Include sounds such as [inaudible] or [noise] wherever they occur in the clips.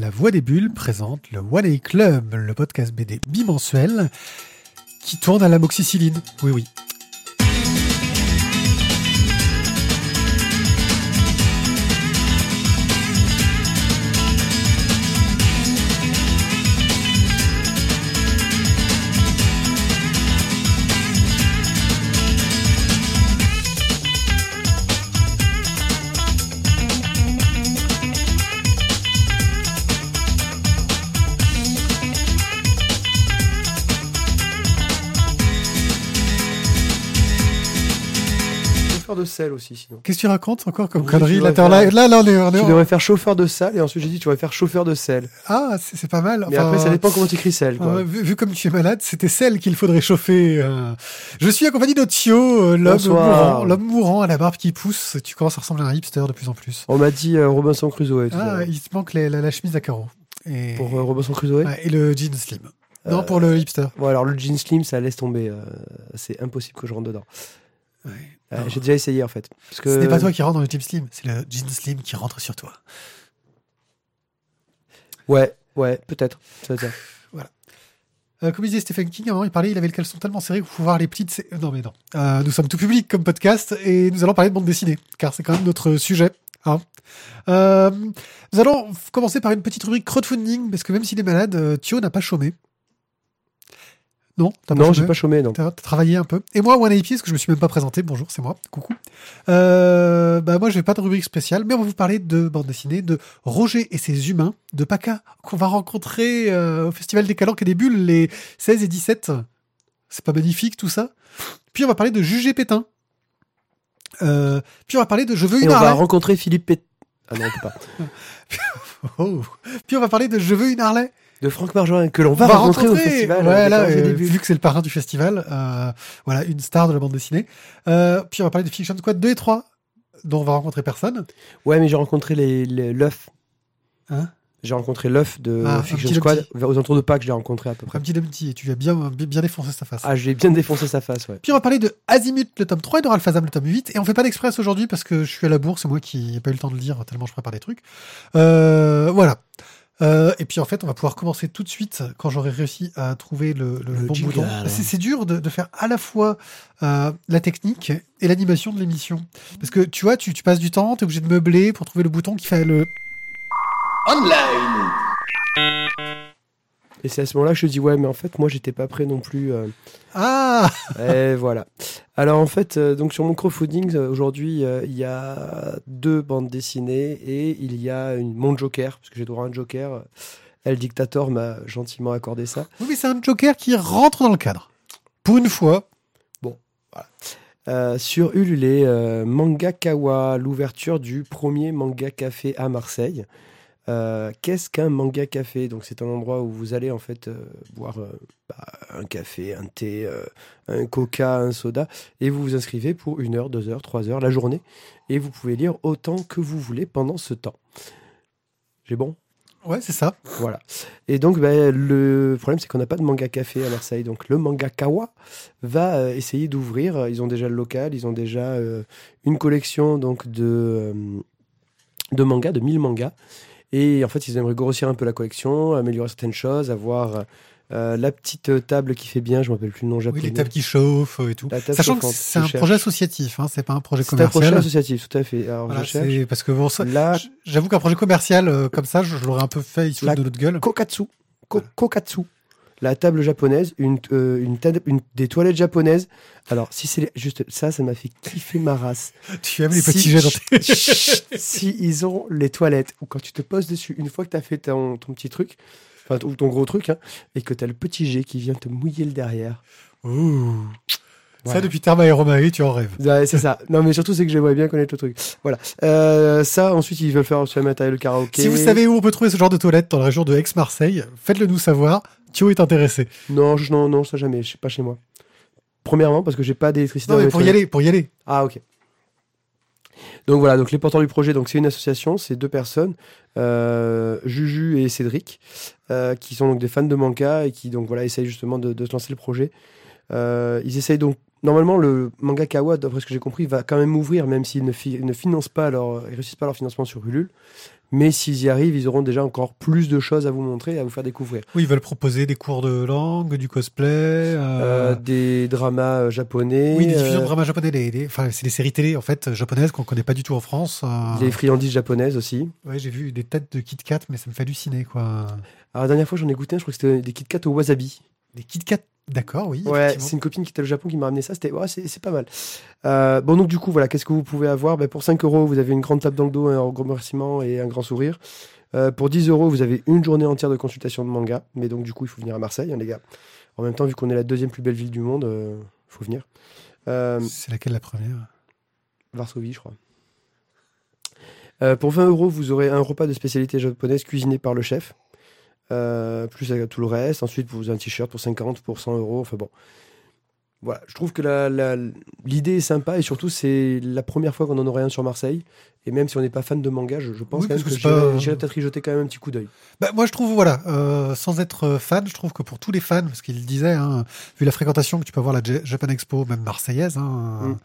La Voix des Bulles présente le One A Club, le podcast BD bimensuel qui tourne à l'amoxicilline. Oui, oui. Sel aussi, sinon. Qu'est-ce que tu racontes encore comme connerie là, dois là, faire- là, là, on est- on est- Tu devrais faire chauffeur de sel et ensuite j'ai dit tu devrais faire chauffeur de sel. Ah, c'est pas mal. Mais après ça dépend comment tu écris sel. Quoi. euh, vu, vu comme tu es malade, c'était celle qu'il faudrait chauffer. euh. Je suis accompagné de Thio, euh, l'homme mourant, l'homme mourant à la barbe qui pousse. Tu commences à ressembler à un hipster de plus en plus. On m'a dit Robinson Crusoe. Ah, il te manque les- la, la chemise à carreaux. Et, Pour Robinson Crusoe? ouais, et le jean slim. Non, pour le hipster. Bon alors le jean slim ça laisse tomber. euh, c'est impossible que je rentre dedans. Ouais. Euh. J'ai déjà essayé en fait. Parce que Ce n'est pas toi qui rentre dans le jean slim, c'est le jean slim qui rentre sur toi. Ouais, ouais, peut-être. [laughs] Euh, comme disait Stephen King, à un moment, il parlait, il avait le caleçon tellement serré que vous pouvez voir les petites. Non, mais non. Euh, nous sommes tout public comme podcast et nous allons parler de bande dessinée, car c'est quand même notre sujet. hein. Nous allons commencer par une petite rubrique crowdfunding, parce que même s'il est malade, Thio n'a pas chômé. Non, pas Non, j'ai pas chômé non. T'as travaillé un peu. Et moi, One AP, parce que je me suis même pas présenté. Bonjour, c'est moi. Coucou. Euh, bah moi, je vais pas de rubrique spéciale, mais on va vous parler de bande dessinée, de Roger et ses humains, de Paca, qu'on va rencontrer euh, au Festival des Calanques et des Bulles les 16 et 17. C'est pas magnifique tout ça? Puis on va parler de Juger Pétain. Euh, puis on va parler de Je veux Et une on va rencontrer Philippe Pét... Ah non, on peut pas. [laughs] Oh. Puis on va parler de Je veux une Harley. De Franck Marjorin que l'on va, va rencontrer, au festival. ouais, euh, là, euh, vu que c'est le parrain du festival, euh, voilà, une star de la bande dessinée. Euh, puis on va parler de Fiction Squad 2 et 3, dont on va rencontrer personne. Ouais, mais j'ai rencontré les, les- l'œuf. Hein? J'ai rencontré l'œuf de Ah, Fiction petit Squad vers- aux entours de Pâques, je l'ai rencontré à peu près. Un petit Dumpty, et tu lui as bien, bien, défoncé sa face. Ah, j'ai bien défoncé sa face, ouais. Puis on va parler de Azimut, le tome 3, et de Ralphazam, le tome 8. Et on fait pas d'express aujourd'hui parce que je suis à la bourse, c'est moi qui n'ai pas eu le temps de le lire tellement je prépare des trucs. Euh, voilà. Euh, et puis en fait, on va pouvoir commencer tout de suite quand j'aurai réussi à trouver le, le Le bon jingle. bouton. C'est c'est dur de, de faire à la fois euh, la technique et l'animation de l'émission. Parce que tu vois, tu, tu passes du temps, tu es obligé de meubler pour trouver le bouton qui fait le... Et c'est à ce moment-là que je dis, ouais, mais en fait, moi, j'étais pas prêt non plus. euh. Ah Et voilà. Alors, en fait, euh, donc sur mon crowdfunding, euh, aujourd'hui, euh, il y a deux bandes dessinées et il y a une, mon Joker, parce que j'ai droit à un Joker. El Dictator m'a gentiment accordé ça. Oui, mais c'est un Joker qui rentre dans le cadre. Pour une fois. Euh, sur Ulule, Manga Kawa, l'ouverture du premier manga café à Marseille. Euh, Qu'est-ce qu'un manga café? Donc c'est un endroit où vous allez en fait euh, boire euh, bah, un café, un thé, un coca, un soda, et vous vous inscrivez pour une heure, deux heures, trois heures la journée, et vous pouvez lire autant que vous voulez pendant ce temps. J'ai bon? Ouais, c'est ça. voilà. Et donc, ben, le problème, c'est qu'on n'a pas de manga café à Marseille. Donc, le manga Kawa va essayer d'ouvrir. Ils ont déjà le local, ils ont déjà euh, une collection donc de, de mangas, de 1000 mangas. Et en fait, ils aimeraient grossir un peu la collection, améliorer certaines choses, avoir euh, la petite table qui fait bien. Je ne me rappelle plus le nom Oui, japonais. les tables qui chauffent et tout. Sachant que c'est un cherche. projet associatif, hein, c'est pas un projet C'est un projet commercial. associatif, tout à fait. Alors, Voilà, je cherche. parce que bon, La j'avoue qu'un projet commercial euh, comme ça, je, je l'aurais un peu fait, il se fout La- de notre gueule. Kokatsu. Ko- Kokatsu. La table japonaise, une, euh, une, des toilettes japonaises. Alors, si c'est juste ça, ça m'a fait kiffer ma race. [laughs] Tu aimes les Si- petits jets dans tes... [laughs] Si ils ont les toilettes, ou quand tu te poses dessus, une fois que tu as fait ton, ton petit truc, enfin ton, ton gros truc, hein, et que tu as le petit jet qui vient te mouiller le derrière. Ouh. Ça, depuis Therma Aéromae, tu en rêves. Ouais, c'est ça. Non, mais surtout, c'est que j'aimerais bien connaître le truc. Voilà. Euh, ça, ensuite, ils veulent faire sur le matériel le karaoké. Si vous savez où on peut trouver ce genre de toilette dans la région de Aix-Marseille, faites-le nous savoir. Thio est intéressé. Non, je, non, non, ça jamais. Je suis pas chez moi. Premièrement, parce que j'ai pas d'électricité. Non, mais pour y aller, pour y aller. Ah, ok. Donc voilà, donc les porteurs du projet, donc c'est une association, c'est deux personnes, euh, Juju et Cédric, euh, qui sont donc des fans de manga et qui donc voilà essayent justement de, de se lancer le projet. Euh, ils essayent donc normalement le manga Kawa, d'après ce que j'ai compris, va quand même ouvrir, même s'ils ne, fi- ne financent pas leur, ils réussissent pas leur financement sur Ulule, Mais s'ils y arrivent, ils auront déjà encore plus de choses à vous montrer et à vous faire découvrir. Oui, ils veulent proposer des cours de langue, du cosplay, euh, Euh, des dramas euh, japonais, oui, des diffusions de dramas japonais. Les, les- enfin, c'est des séries télé en fait japonaises qu'on connaît pas du tout en France. des friandises japonaises aussi. Ouais, j'ai vu des têtes de Kit Kat, mais ça me fait halluciner quoi. Alors, la dernière fois, j'en ai goûté un, je crois que c'était des Kit Kat au wasabi. Des Kit Kat, d'accord, oui. Ouais, c'est une copine qui était au Japon qui m'a ramené ça. C'était ouais, c'est pas mal. Euh, bon, donc du coup, voilà, qu'est-ce que vous pouvez avoir? Ben, Pour 5 euros, vous avez une grande tape dans le dos, un gros remerciement et un grand sourire. Euh, pour 10 euros, vous avez une journée entière de consultation de manga. Mais donc, du coup, il faut venir à Marseille, hein, les gars. En même temps, vu qu'on est la deuxième plus belle ville du monde, il faut venir. Euh, C'est laquelle la première? Varsovie, je crois. Euh, pour 20 euros, vous aurez un repas de spécialité japonaise cuisiné par le chef. Euh, plus tout le reste. Ensuite, vous avez un t-shirt pour 50, pour 100 euros. Enfin bon. Voilà, je trouve que l'idée est sympa et surtout, c'est la première fois qu'on en aurait un sur Marseille. Et même si on n'est pas fan de manga, je, je pense Oui, quand même parce que que j'irai pas- peut-être y jeter quand même un petit coup d'œil. Bah, moi, je trouve, voilà, euh, sans être euh, fan, je trouve que pour tous les fans, parce qu'il disait, hein, vu la fréquentation que tu peux avoir à la J- Japan Expo, même marseillaise, hein, Mm.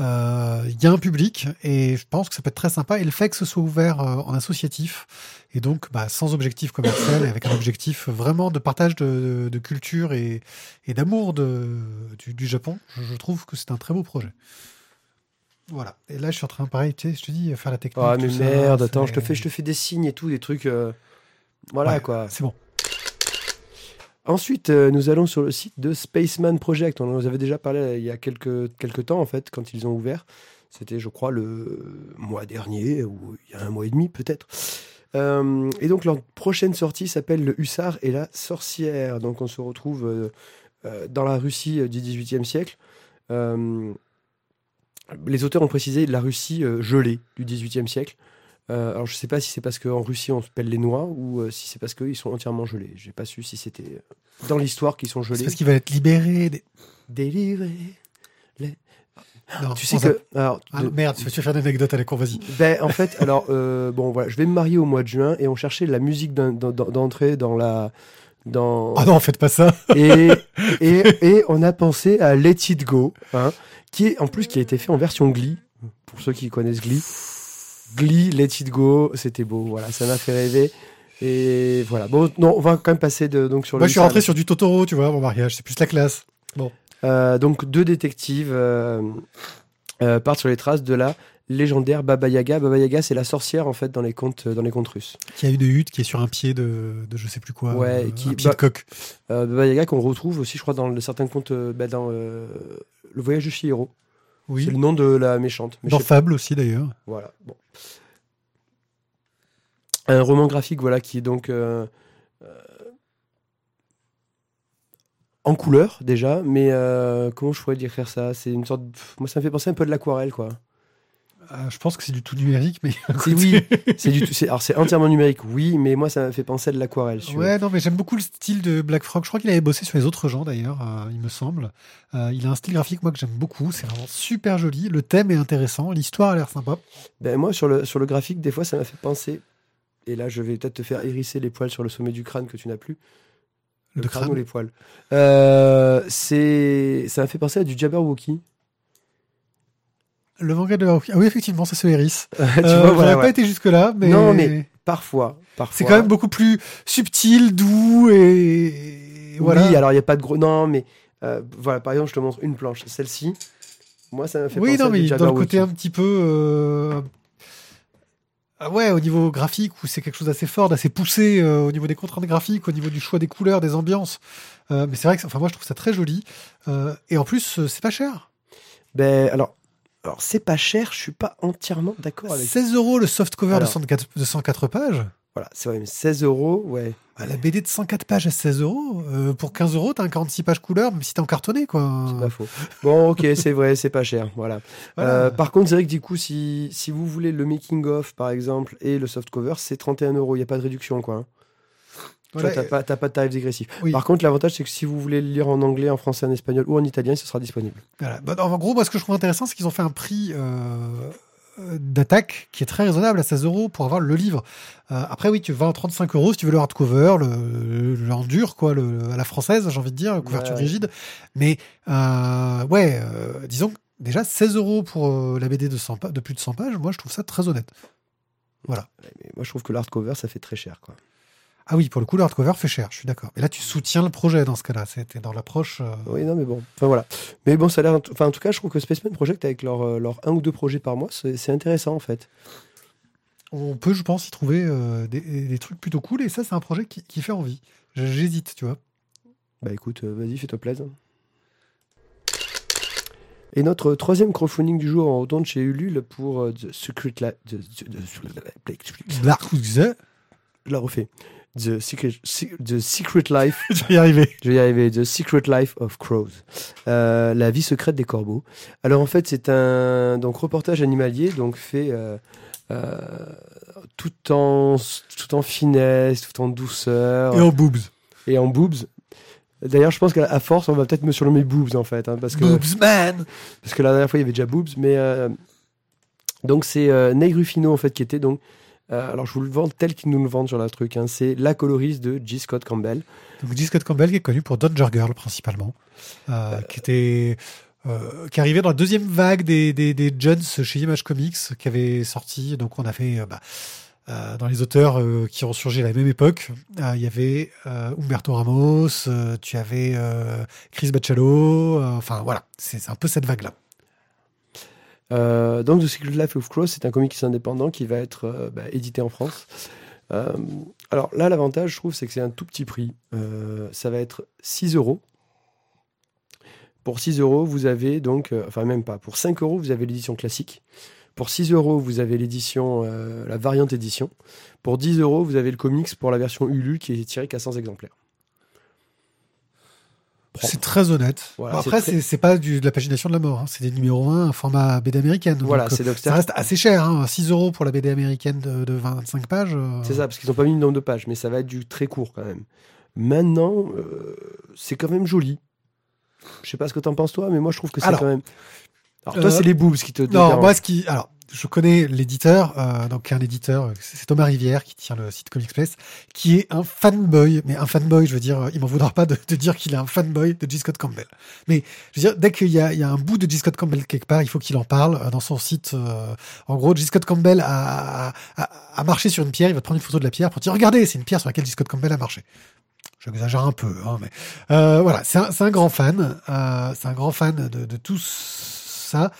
euh, il y a un public et je pense que ça peut être très sympa. Et le fait que ce soit ouvert euh, en associatif et donc bah, sans objectif commercial et avec un objectif vraiment de partage de, de culture et, et d'amour du, du Japon, je, je trouve que c'est un très beau projet. Voilà. Et là, je suis en train, pareil, tu sais, je te dis, faire la technique. Ah, mais ça, merde, attends, je te, fais, je te fais des signes et tout, des trucs. euh, Voilà Ouais, quoi. C'est bon. Ensuite, euh, nous allons sur le site de Spaceman Project. On en avait déjà parlé euh, il y a quelques, quelques temps, en fait, quand ils ont ouvert. C'était, je crois, le mois dernier, ou il y a un mois et demi, peut-être. Euh, et donc, leur prochaine sortie s'appelle Le Hussard et la Sorcière. Donc, on se retrouve dans la Russie du XVIIIe siècle. Les auteurs ont précisé la Russie euh, gelée du XVIIIe siècle. Euh, alors, je ne sais pas si c'est parce qu'en Russie, on se pèle les noix ou euh, si c'est parce qu'ils sont entièrement gelés. J'ai pas su si c'était dans l'histoire qu'ils sont C'est gelés. parce qu'il va être libéré. Des... Délivrés. Non, Tu sais que. Alors, Ah, de- merde, tu vas faire une anecdote avec, vas-y. ben, en fait, [laughs] alors, euh, bon, voilà, je vais me marier au mois de juin et on cherchait la musique d'entrée dans la. Dans... Ah non, faites pas ça. et, [laughs] et, et on a pensé à Let It Go, hein, qui est en plus qui a été fait en version Glee, pour ceux qui connaissent Glee. Glee, Let It Go, c'était beau, voilà, ça m'a fait rêver. Et voilà, bon, non, on va quand même passer de, donc sur Moi, le je suis rentré sur du Totoro, tu vois, mon mariage. C'est plus la classe. Euh, donc deux détectives euh, euh, partent sur les traces de la légendaire Baba Yaga. Baba Yaga, c'est la sorcière en fait dans les contes dans les contes russes. Qui a une hutte qui est sur un pied de, de je sais plus quoi. Ouais, euh, qui- un pied bah- de coq. Euh, Baba Yaga qu'on retrouve aussi, je crois, dans le- certains contes, euh, bah, dans euh, le voyage de Chihiro. Oui. C'est le nom de la méchante. Mais Dans pas. Fable aussi, d'ailleurs. Voilà. Bon. Un roman graphique, voilà, qui est donc euh, euh, en couleur déjà, mais euh, comment je pourrais décrire ça? C'est une sorte, de- moi ça me fait penser un peu de l'aquarelle, quoi. Euh, je pense que c'est du tout numérique, mais. C'est oui, [laughs] c'est du tout. Alors c'est entièrement numérique, oui, mais moi ça me fait penser à de l'aquarelle. Ouais, non, mais j'aime beaucoup le style de Black Frog. Je crois qu'il avait bossé sur les autres gens, d'ailleurs, euh, il me semble. Euh, il a un style graphique, moi, que j'aime beaucoup. C'est vraiment super joli. Le thème est intéressant. L'histoire a l'air sympa. Ben, moi sur le sur le graphique, des fois ça m'a fait penser. Et là, je vais peut-être te faire hérisser les poils sur le sommet du crâne que tu n'as plus. Le crâne. ou les poils. Euh, c'est ça m'a fait penser à du Jabberwocky. Le manga de Ah oui, effectivement, ça se hérisse. [laughs] tu Euh, vois, voilà, pas ouais. été jusque-là, mais. Non, mais parfois, parfois. C'est quand même beaucoup plus subtil, doux et. voilà. Oui, alors il n'y a pas de gros. Non, mais euh, voilà, par exemple, je te montre une planche. Celle-ci, moi, ça m'a fait Oui, penser non, à mais du dans le côté un petit peu. euh, ah ouais, au niveau graphique, où c'est quelque chose d'assez fort, d'assez poussé, euh, au niveau des contraintes graphiques, au niveau du choix des couleurs, des ambiances. Mais c'est vrai que, enfin, moi, je trouve ça très joli. Et en plus, c'est pas cher. Ben, alors, alors c'est pas cher, je suis pas entièrement d'accord avec 16 euros le soft cover de Alors. 104, de 104 pages. Voilà, c'est vrai, mais 16 euros, ouais. Ah, la BD de 104 pages à 16 euros. euh, pour 15 euros, t'as un 46 pages couleur, même si t'es en cartonné, quoi. C'est pas faux. Bon, ok, [laughs] c'est vrai, c'est pas cher. Voilà. Voilà. Euh, par contre, c'est vrai que du coup, si, si vous voulez le making-of, par exemple, et le soft cover, c'est 31 euros. Il n'y a pas de réduction, quoi. Hein. Tu Voilà, T'as pas, de tarif dégressif. Oui. Par contre, l'avantage, c'est que si vous voulez le lire en anglais, en français, en espagnol ou en italien, ce sera disponible. Voilà. Bah, en gros, moi, ce que je trouve intéressant, c'est qu'ils ont fait un prix euh, d'attaque qui est très raisonnable à 16 euros pour avoir le livre. Euh, après, oui, tu vas en 35 euros si tu veux le hardcover, le, le en dur, quoi, le, à la française, j'ai envie de dire, couverture Ouais. rigide. Mais, euh, ouais, disons déjà 16 euros pour la BD de, 100 pa- de plus de 100 pages, moi, je trouve ça très honnête. Voilà. Mais moi, je trouve que l'hardcover, ça fait très cher. Quoi. Ah oui, pour le coup, le hardcover fait cher, je suis d'accord. Mais là, tu soutiens le projet dans ce cas-là. C'était dans l'approche. euh, Oui, non, mais bon. Enfin, voilà. Mais bon, ça a l'air. Enfin, en tout cas, je trouve que Spaceman Project, avec leur, euh, leur un ou deux projets par mois, c'est intéressant, en fait. On peut, je pense, y trouver euh, des, des trucs plutôt cool. Et ça, c'est un projet qui, qui fait envie. J'hésite, tu vois. Bah écoute, euh, vas-y, fais-toi plaisir. Et notre troisième crowdfunding du jour, on retourne chez Ulule pour euh, The Secret Life. The, the- the- Je la refais. The Secret, The Secret Life. [laughs] je vais y arriver. Je vais y arriver. The Secret Life of Crows. Euh, la vie secrète des corbeaux. Alors en fait, c'est un donc reportage animalier, donc fait euh, euh, tout en tout en finesse, tout en douceur Et en boobs. et en boobs. D'ailleurs, je pense qu'à force, on va peut-être me surnommer boobs en fait, hein, parce que Boobs, man parce que la dernière fois il y avait déjà boobs, mais donc c'est Ney Ruffino en fait qui était donc euh, alors je vous le vends tel qu'ils nous le vendent sur la truc, hein, c'est la coloriste de G. Scott Campbell. Donc, G. Scott Campbell, qui est connu pour Danger Girl, principalement. euh, qui était. euh, qui arrivait dans la deuxième vague des, des, des Jones chez Image Comics, qui avait sorti. Donc, on a fait. euh, bah, euh, dans les auteurs euh, qui ont surgi à la même époque, euh, il y avait euh, Humberto Ramos, euh, tu avais euh, Chris euh, enfin voilà, c'est un peu cette vague-là. Euh, donc The Secret Life of Crows, c'est un comics indépendant qui va être euh, bah, édité en France. Euh, alors là, l'avantage, je trouve, c'est que c'est un tout petit prix. Ça va être 6 euros. Pour 6 euros, vous avez donc, enfin même pas, pour 5 euros, vous avez l'édition classique. Pour 6 euros, vous avez l'édition, la variante édition. Pour 10 euros, vous avez le comics pour la version Ulu qui est tiré qu'à 100 exemplaires. C'est très honnête. Voilà, Bon, c'est après, c'est pas du, de la pagination de la mort, hein. c'est des numéros 1, un format BD américaine. donc, Voilà, euh, c'est donc ça reste assez cher, hein. 6 euros pour la BD américaine de, de 25 pages. euh, C'est ça, parce qu'ils n'ont pas mis le nombre de pages, mais ça va être du très court quand même. Maintenant, euh, c'est quand même joli. Je sais pas ce que t'en penses toi, mais moi je trouve que c'est quand même. Alors toi, euh, c'est les boobs qui te. Non, moi, ce qui. Alors, je connais l'éditeur, euh, donc un éditeur, c'est Thomas Rivière qui tient le site Comic Place, qui est un fanboy, mais un fanboy, je veux dire, il m'en voudra pas de, dire qu'il est un fanboy de G. Scott Campbell. Mais je veux dire, dès qu'il y y a un bout de G. Scott Campbell quelque part, il faut qu'il en parle euh, dans son site. euh, en gros, G. Scott Campbell a, a, a- marché sur une pierre, il va prendre une photo de la pierre pour dire, regardez, c'est une pierre sur laquelle G. Scott Campbell a marché. J'exagère un peu, hein, mais euh, voilà, c'est un, un grand fan, euh, c'est un grand fan de, de tout ça.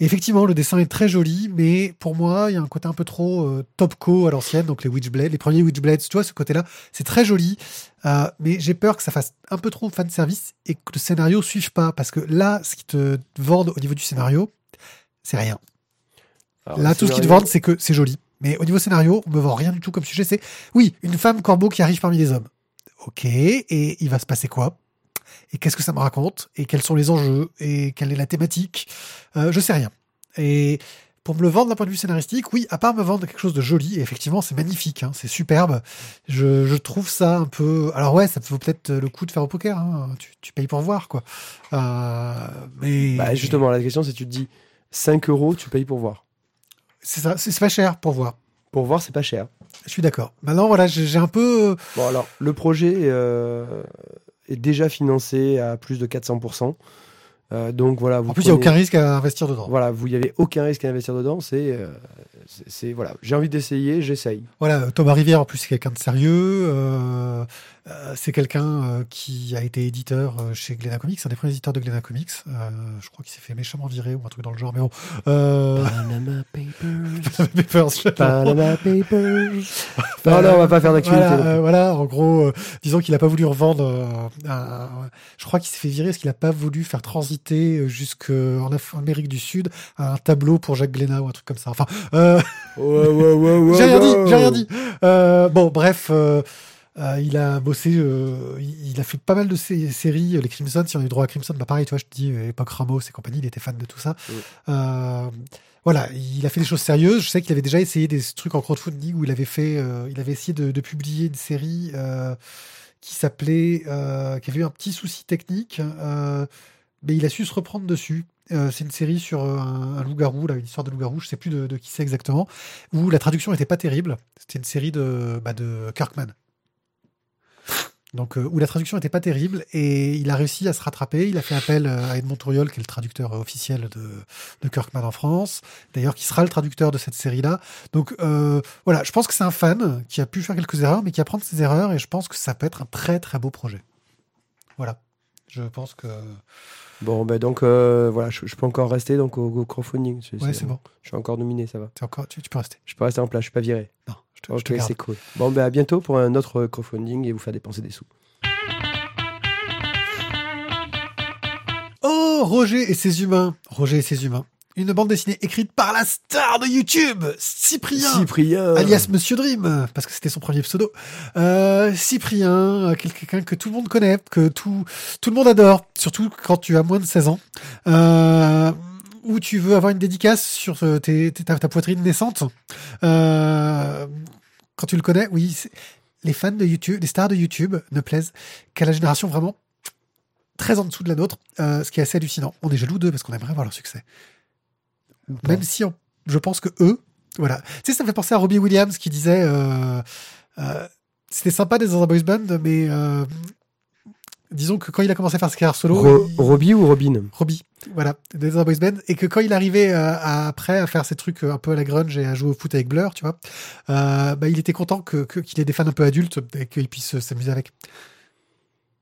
Et effectivement, le dessin est très joli, mais pour moi, il y a un côté un peu trop euh, topco à l'ancienne, donc les Witchblades, les premiers Witchblades, tu vois, ce côté-là, c'est très joli, euh, mais j'ai peur que ça fasse un peu trop fan service et que le scénario suive pas, parce que là, ce qui te vendent au niveau du scénario, c'est rien. Alors, Là, tout ce qu'ils te vendent, c'est que c'est joli. Mais au niveau scénario, on me vend rien du tout comme sujet. C'est, oui, une femme corbeau qui arrive parmi les hommes. Ok, et il va se passer quoi? Et qu'est-ce que ça me raconte? Et quels sont les enjeux? Et quelle est la thématique? Euh, Je sais rien. Et pour me le vendre d'un point de vue scénaristique, oui, à part me vendre quelque chose de joli, et effectivement, c'est magnifique, hein, c'est superbe. Je, je trouve ça un peu. Alors ouais, ça vaut peut-être le coup de faire au poker. Hein. Tu, tu payes pour voir, quoi. Euh, mais Bah, justement, la question c'est tu te dis 5 euros, tu payes pour voir. c'est ça, c'est pas cher pour voir. Pour voir, c'est pas cher. Je suis d'accord. Maintenant, voilà, j'ai j'ai un peu. Bon, alors, le projet euh, est déjà financé à plus de 400%. Euh, donc voilà, vous En plus, il n'y a aucun risque à investir dedans. Voilà, vous n'y avez aucun risque à investir dedans. C'est, euh, c'est, voilà, j'ai envie d'essayer, j'essaye. Voilà, Thomas Rivière, en plus, c'est quelqu'un de sérieux. euh, euh, c'est quelqu'un euh, qui a été éditeur euh, chez Glena Comics, un des premiers éditeurs de Glena Comics. Euh, je crois qu'il s'est fait méchamment virer ou un truc dans le genre, mais bon. Euh... Panama Papers. [laughs] Papers, je- Panama Papers. [laughs] Non, non, on va pas faire d'actualité. Voilà, euh, voilà, en gros, euh, disons qu'il n'a pas voulu revendre. euh, je crois qu'il s'est fait virer parce qu'il n'a pas voulu faire transiter jusqu'en Amérique du Sud un tableau pour Jacques Glénat ou un truc comme ça. Enfin, euh, Ouais, ouais, ouais, ouais, [laughs] j'ai rien dit, j'ai rien dit. Euh, bon, bref, euh, euh, il a bossé, euh, il a fait pas mal de sé- séries. Les Crimson, si on a eu droit à Crimson, bah pareil, tu vois, je te dis, euh, époque Ramos et compagnie, il était fan de tout ça. Euh, voilà, il a fait des choses sérieuses. Je sais qu'il avait déjà essayé des trucs en crowdfunding où il avait fait, euh, il avait essayé de, de publier une série euh, qui s'appelait, euh, qui avait eu un petit souci technique, euh, mais il a su se reprendre dessus. Euh, c'est une série sur euh, un, loup-garou, là, une histoire de loup-garou, je sais plus de, qui c'est exactement, où la traduction était pas terrible. C'était une série de, bah, Kirkman. Donc, euh, où la traduction n'était pas terrible et il a réussi à se rattraper. Il a fait appel à Edmond Touriol, qui est le traducteur officiel de, de Kirkman en France, d'ailleurs, qui sera le traducteur de cette série-là. Donc, voilà, je pense que c'est un fan qui a pu faire quelques erreurs, mais qui apprend de ses erreurs et je pense que ça peut être un très très beau projet. Voilà. Je pense que. Bon, ben donc, euh, voilà, je, je peux encore rester donc, au, au crowdfunding. Ouais, c'est bon. Je suis encore nominé, ça va. Encore, tu, tu peux rester. Je peux rester en place, je suis pas viré. Non, je te, Ok, c'est cool. Bon, ben à bientôt pour un autre crowdfunding et vous faire dépenser des sous. Oh, Roger et ses humains. Roger et ses humains. Une bande dessinée écrite par la star de YouTube, Cyprien. Cyprien alias Monsieur Dream, parce que c'était son premier pseudo. Euh, Cyprien, euh, quelqu'un que tout le monde connaît, que tout, tout le monde adore, surtout quand tu as moins de 16 ans, euh, où tu veux avoir une dédicace sur euh, tes, ta, ta poitrine naissante. Euh, quand tu le connais, oui, les fans de YouTube, les stars de YouTube ne plaisent qu'à la génération vraiment très en dessous de la nôtre, ce qui est assez hallucinant. On est jaloux d'eux parce qu'on aimerait voir leur succès. Même si on- je pense que eux, voilà. Tu sais, ça me fait penser à Robbie Williams qui disait euh, euh, c'était sympa d'être dans un boys band, mais euh, disons que quand il a commencé à faire sa carrière solo, Ro- il- Robbie ou Robin? Robbie, voilà, d'être dans un boys band, et que quand il arrivait à- après à faire ces trucs un peu à la grunge et à jouer au foot avec Blur, tu vois, bah, il était content que que- qu'il ait des fans un peu adultes et qu'il puisse euh, s'amuser avec.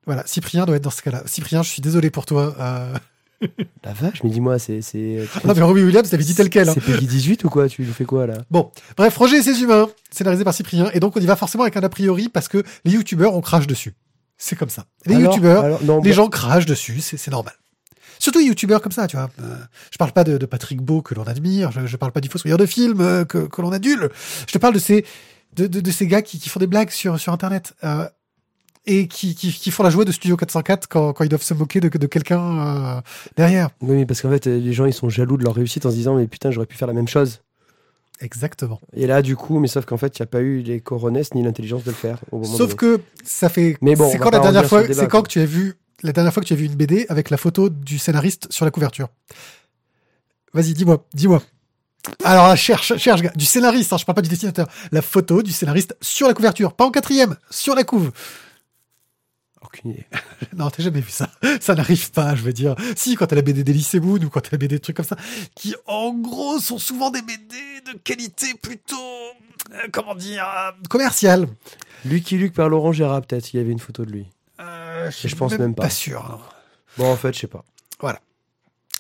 Voilà, Cyprien doit être dans ce cas-là. Cyprien, je suis désolé pour toi. [laughs] La vache, mais dis-moi, c'est. C'est Non, mais Robbie Williams l'avait dit tel quel. hein. c'est Peggy 18 ou quoi Tu lui fais quoi là? Bon, bref, Roger et ses humains, scénarisé par Cyprien, et donc on y va forcément avec un a priori parce que les youtubeurs, on crache dessus. C'est comme ça. Les Alors- youtubeurs, alors, non, les bah- gens crachent dessus, c'est c'est normal. Surtout les youtubeurs comme ça, tu vois. Euh, je parle pas de, de Patrick Beau que l'on admire, je, je parle pas du fossoyeur de film euh, que, que l'on adule. Je te parle de ces, de, de, de ces gars qui, qui font des blagues sur, sur Internet. euh, et qui, qui, qui font la joie de Studio 404 quand, quand ils doivent se moquer de, de quelqu'un euh, derrière. Oui, parce qu'en fait, les gens ils sont jaloux de leur réussite en se disant, mais putain, j'aurais pu faire la même chose. Exactement. Et là, du coup, mais sauf qu'en fait, il n'y a pas eu les coronesses ni l'intelligence de le faire. Au moment Sauf que ça fait. Mais bon, c'est quand la dernière fois, c'est quand que tu as vu la dernière fois que tu as vu une BD avec la photo du scénariste sur la couverture. Vas-y, dis-moi, dis-moi. Alors cherche, cherche, du scénariste. Hein, je parle pas du dessinateur. La photo du scénariste sur la couverture, pas en quatrième, sur la couve. Aucune idée. [laughs] Non, t'as jamais vu ça. Ça n'arrive pas, je veux dire. Si, quand t'as la BD d'Elysée Moon ou quand t'as la BD de trucs comme ça, qui en gros sont souvent des BD de qualité plutôt, euh, comment dire, euh, commerciale. Lucky Luke par Laurent Gérard, peut-être, il y avait une photo de lui. Euh, je pense même pas. Pas sûr. non. Bon, en fait, je sais pas.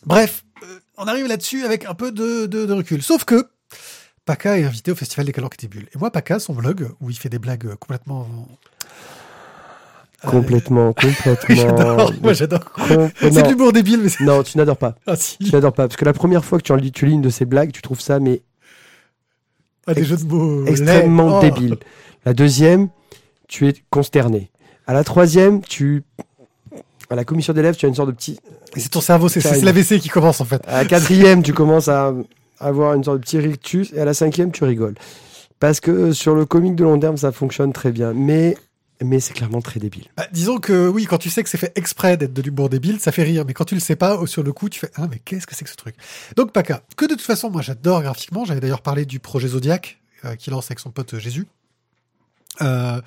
Bref, euh, on arrive là-dessus avec un peu de, de- de recul. Sauf que Paca est invité au Festival des Calanques et des Bulles. Et moi, Paca, son blog, où il fait des blagues complètement... euh, Complètement, [laughs] complètement. J'adore, moi j'adore. Com- C'est de l'humour débile, mais c'est... non, tu n'adores pas. Ah si, Tu n'adores pas. Parce que la première fois que tu, en lis, tu lis une de ces blagues, tu trouves ça, mais ah, des jeux de mots extrêmement. Oh. débile. La deuxième, tu es consterné. À la troisième, tu. À la commission d'élèves, tu as une sorte de petit. Et c'est ton cerveau, c'est Carrément. l'AVC qui commence en fait. À la quatrième, tu commences à avoir une sorte de petit rictus. Et à la cinquième, tu rigoles. Parce que euh, sur le comique de long terme, ça fonctionne très bien. Mais, mais c'est clairement très débile. Bah, disons que oui, quand tu sais que c'est fait exprès d'être de l'humour débile, ça fait rire. Mais quand tu le sais pas, sur le coup, tu fais ah mais qu'est-ce que c'est que ce truc? Donc Paca, que de toute façon, moi j'adore graphiquement. J'avais d'ailleurs parlé du projet Zodiac euh, qu'il lance avec son pote euh, Jésus. Euh,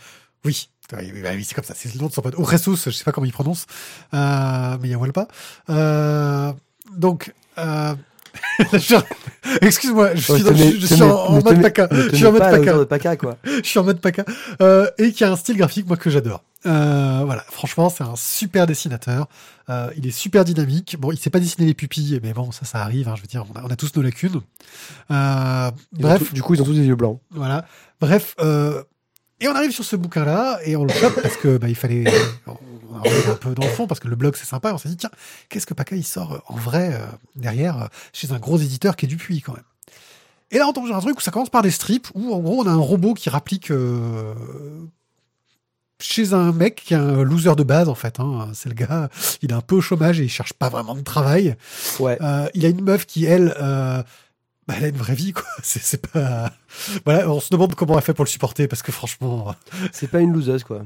oui. C'est comme ça, c'est le nom de son pote. Ou Jesus, je sais pas comment il prononce, euh, mais il y a pas. Donc, [laughs] excuse-moi, je suis, dans- je, je suis en, en mode paca. [laughs] Je suis en mode paca. quoi. Je suis en mode paca. Euh, et qui a un style graphique, moi, que j'adore. Euh, voilà, franchement, c'est un super dessinateur. Euh, il est super dynamique. Bon, il sait pas dessiner les pupilles, mais bon, ça, ça arrive. hein, je veux dire, on a, on a tous nos lacunes. Euh, bref, du coup, ils ont tous des yeux blancs. voilà. Bref, euh, et on arrive sur ce bouquin-là et on le chope parce que bah, il fallait on, un peu dans le fond parce que le blog c'est sympa. Et on s'est dit tiens, qu'est-ce que Paca il sort euh, en vrai euh, derrière euh, chez un gros éditeur qui est Dupuis quand même. Et là on tombe sur un truc où ça commence par des strips où en gros on a un robot qui rapplique euh, chez un mec qui est un loser de base en fait. Hein. C'est le gars, il est un peu au chômage et il cherche pas vraiment de travail. Ouais. Euh, il a une meuf qui, elle, euh, bah, elle a une vraie vie, quoi. [laughs] C'est, pas. Voilà, on se demande comment elle fait pour le supporter, parce que franchement, C'est pas une loseuse, quoi.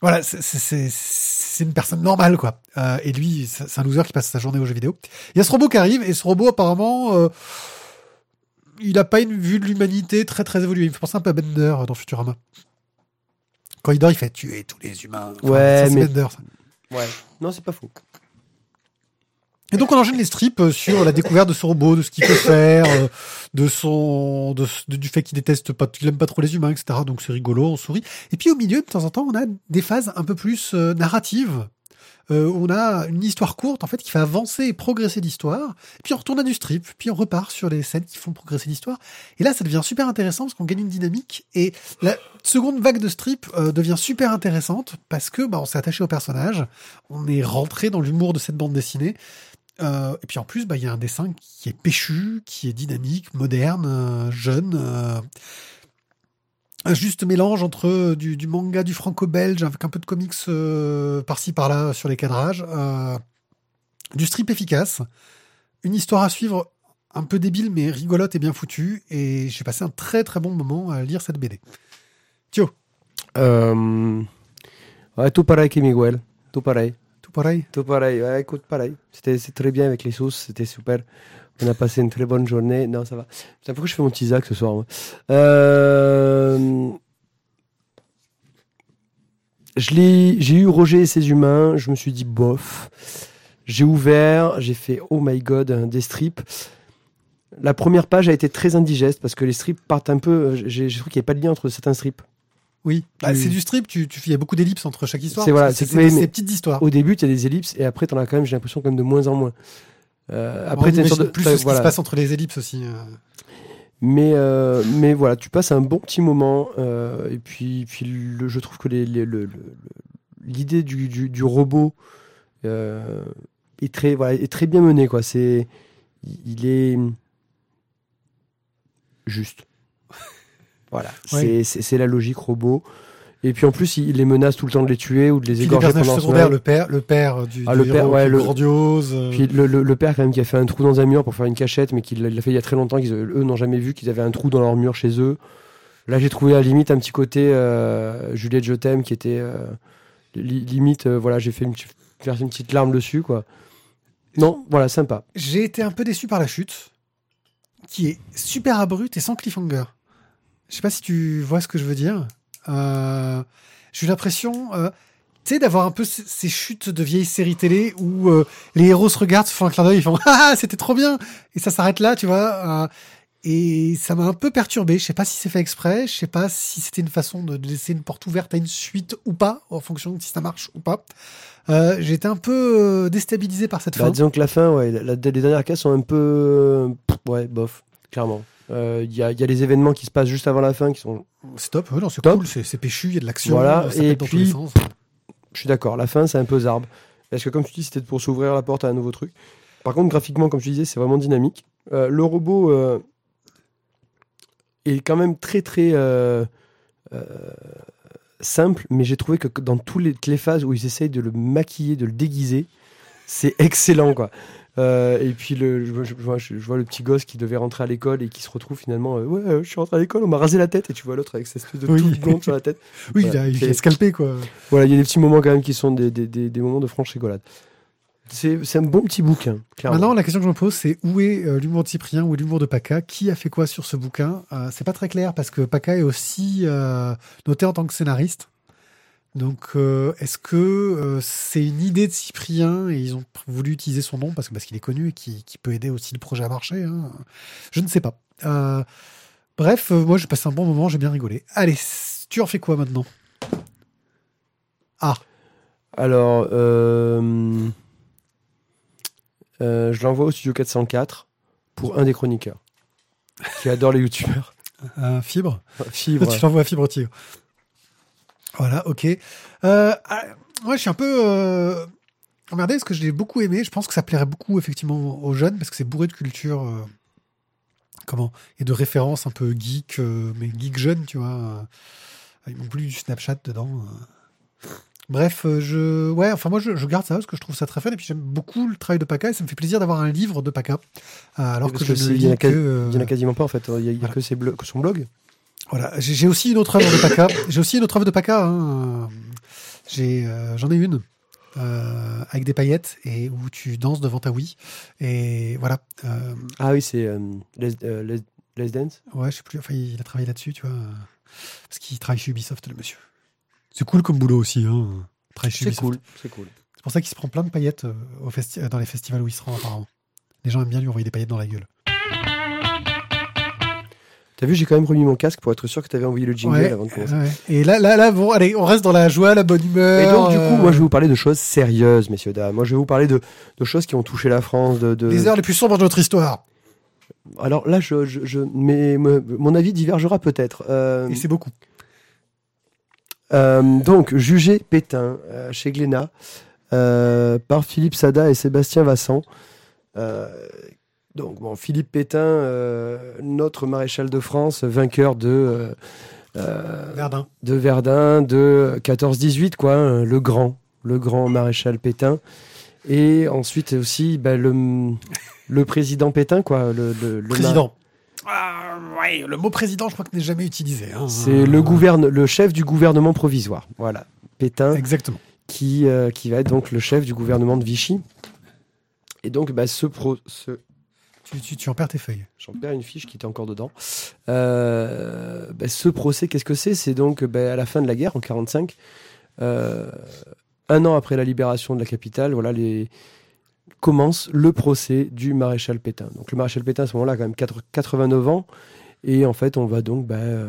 voilà, c'est, une personne normale, quoi. Euh, et lui, c'est un loser qui passe sa journée aux jeux vidéo. Il y a ce robot qui arrive, et ce robot, apparemment, euh, il a pas une vue de l'humanité très très évoluée. Il me fait penser un peu à Bender dans Futurama. Quand il dort, il fait tuer tous les humains. Enfin, Ouais, ça, c'est mais- Bender, ça. Ouais. Non, c'est pas faux. Et donc on enchaîne les strips euh, sur la découverte de ce robot, de ce qu'il peut faire, euh, de son, de, du fait qu'il déteste pas, qu'il aime pas trop les humains, etc. Donc c'est rigolo, on sourit. Et puis au milieu, de temps en temps, on a des phases un peu plus euh, narratives. On a une histoire courte en fait qui fait avancer et progresser l'histoire. Puis on retourne à du strip, puis on repart sur les scènes qui font progresser l'histoire. Et là, ça devient super intéressant parce qu'on gagne une dynamique. Et la seconde vague de strip devient super intéressante parce que bah, on s'est attaché au personnage, on est rentré dans l'humour de cette bande dessinée. Euh, et puis en plus, bah, il y a un dessin qui est péchu, qui est dynamique, moderne, euh, jeune. euh, un juste mélange entre du, manga, du franco-belge, avec un peu de comics par-ci par-là sur les cadrages. du strip efficace. Une histoire à suivre un peu débile, mais rigolote et bien foutue. Et j'ai passé un très très bon moment à lire cette BD. Tio, tout pareil que Miguel. Tout pareil. Tout pareil Tout pareil. Ouais, écoute, pareil. C'était très bien avec les sauces. C'était super. On a passé une très bonne journée. Non, ça va. Putain, pourquoi je fais mon petit Isaac ce soir Euh, J'ai eu Roger et ses humains. Je me suis dit bof. J'ai ouvert. J'ai fait oh my god des strips. La première page a été très indigeste parce que les strips partent un peu. J'ai j'ai trouvé qu'il n'y avait pas de lien entre certains strips. Oui. Bah, Tu- c'est du strip, tu, tu, il y a beaucoup d'ellipses entre chaque histoire. C'est- voilà, c'est des petites histoires. Au début, tu as des ellipses et après, tu en as quand même, j'ai l'impression, quand même de moins en moins. Euh, après, imagine de- plus ce qui se passe entre les ellipses aussi. euh. Mais, euh, mais voilà, tu passes un bon petit moment. euh, et puis, puis le- je trouve que le- l'idée du, du, du robot est, très, voilà, est très bien menée. Quoi. Il est juste. Voilà, c'est, la logique robot. Et puis en plus, il les menace tout le temps de les tuer ou de les Puis les égorger personnages pendant secondaires, son le père, le père du, Ah, du le père, héros ouais, le- grandiose. euh. Puis le, le- le père quand même qui a fait un trou dans un mur pour faire une cachette, mais qu'il l'a fait il y a très longtemps, qu'ils eux n'ont jamais vu qu'ils avaient un trou dans leur mur chez eux. Là j'ai trouvé à la limite un petit côté euh, Juliette je t'aime qui était euh, li- limite euh, voilà j'ai fait une, une petite larme dessus quoi. Non voilà sympa. J'ai été un peu déçu par la chute, qui est super abrupte et sans cliffhanger. Je sais pas si tu vois ce que je veux dire. Euh, J'ai eu l'impression, euh, tu sais, d'avoir un peu ces, chutes de vieilles séries télé où euh, les héros se regardent, font un clin d'œil, ils font [laughs] ah c'était trop bien et ça s'arrête là, tu vois. euh, et ça m'a un peu perturbé. Je sais pas si c'est fait exprès. Je sais pas si c'était une façon de laisser une porte ouverte à une suite ou pas, en fonction de si ça marche ou pas. Été un peu déstabilisé par cette Bah, fin. disons que la fin ouais la- la- les dernières cases sont un peu ouais bof clairement. Euh, Il y, a, il y a les événements qui se passent juste avant la fin qui sont C'est top, ouais, c'est cool, c'est péchu, il y a de l'action, Voilà, ça et pète dans tous les puis- sens. Je suis d'accord, la fin c'est un peu zarbe. Parce que comme tu dis, c'était pour s'ouvrir la porte à un nouveau truc. Par contre, graphiquement, comme tu disais, c'est vraiment dynamique. Euh, le robot euh, est quand même très très euh, euh, simple, mais j'ai trouvé que dans les, toutes les phases où ils essayent de le maquiller, de le déguiser, c'est [laughs] excellent quoi. Euh, et puis le, je, vois- je vois, je vois le petit gosse qui devait rentrer à l'école et qui se retrouve finalement euh, ouais euh, je suis rentré à l'école on m'a rasé la tête et tu vois l'autre avec cette espèce de Oui. toute blonde sur la tête [laughs] Oui, voilà, il a, il c'est- a scalpé, quoi. voilà, il y a des petits moments quand même qui sont des, des, des, des moments de franche rigolade. C'est c'est un bon petit bouquin, clairement. Maintenant, la question que je me pose, c'est où est euh, l'humour de Cyprien, où est l'humour de Paca? Qui a fait quoi sur ce bouquin? Euh, C'est pas très clair parce que Paca est aussi euh, noté en tant que scénariste. Donc, euh, est-ce que euh, c'est une idée de Cyprien et ils ont voulu utiliser son nom parce que parce qu'il est connu et qui, qui peut aider aussi le projet à marcher hein? Je ne sais pas. Euh, bref, moi j'ai passé un bon moment, j'ai bien rigolé. Allez, tu en fais quoi maintenant? Ah, Alors, je l'envoie au studio 404 pour un des chroniqueurs qui adore les youtubeurs. fibre? Fibre. [laughs] Tu l'envoies à Fibre Tigre. Voilà, ok. Euh, ah, moi, je suis un peu euh, emmerdé parce que je l'ai beaucoup aimé. Je pense que ça plairait beaucoup, effectivement, aux jeunes parce que c'est bourré de culture. euh, comment Et de références un peu geek, euh, mais geek jeune, tu vois. euh, Ils m'ont plus du Snapchat dedans. Bref, je, ouais, enfin moi je, je garde ça parce que je trouve ça très fun et puis j'aime beaucoup le travail de Paca et ça me fait plaisir d'avoir un livre de Paca alors que, que je ne lis que, Il y en a quasiment pas en fait. Il y a, Voilà. que, ses blo- que son blog. Voilà, j'ai aussi une autre œuvre de Paca. J'ai aussi une autre œuvre de Paca. hein. J'ai, euh, j'en ai une euh, avec des paillettes et où tu danses devant ta Wii. Et voilà. Euh, Ah oui, c'est Les, Les- Les Dance. ouais, je sais plus. Enfin, il a travaillé là-dessus, tu vois, parce qu'il travaille chez Ubisoft, le monsieur. C'est cool comme boulot aussi. Hein. C'est cool, c'est cool. C'est pour ça qu'il se prend plein de paillettes au dans les festivals où il se rend, apparemment. Les gens aiment bien lui envoyer des paillettes dans la gueule. T'as vu, j'ai quand même remis mon casque pour être sûr que t'avais envoyé le jingle Ouais, avant de commencer. ouais. Et là, là, là, bon, allez, on reste dans la joie, la bonne humeur. Et donc, du coup, euh, moi, je vais vous parler de choses sérieuses, messieurs, dames. Moi, je vais vous parler de, de choses qui ont touché la France. De, de- Les heures les plus sombres de notre histoire. Alors là, je, je, je- mais, mon avis divergera peut-être. Euh, Et c'est beaucoup. euh, donc, jugé Pétain euh, chez Glénat euh, par Philippe Sada et Sébastien Vassan. Euh, donc, bon, Philippe Pétain, euh, notre maréchal de France, vainqueur de. euh, euh, Verdun. de Verdun de 14-18, quoi, hein, le grand, le grand maréchal Pétain. Et ensuite aussi bah, le, le président Pétain, quoi. Le, le- le Président. Ah, ouais, le mot président, je crois que n'est jamais utilisé. hein. C'est le, gouverne, le chef du gouvernement provisoire. Voilà. Pétain, Exactement. qui, euh, qui va être donc le chef du gouvernement de Vichy. Et donc, bah, ce, pro, ce, Tu, en perds tes feuilles. J'en perds une fiche qui était encore dedans. Euh, bah, ce procès, qu'est-ce que c'est? C'est donc bah, à la fin de la guerre, en 45, euh, un an après la libération de la capitale, voilà, les... commence le procès du maréchal Pétain. Donc le maréchal Pétain, à ce moment-là, a quand même 4 89 ans. Et en fait, on va donc bah, euh,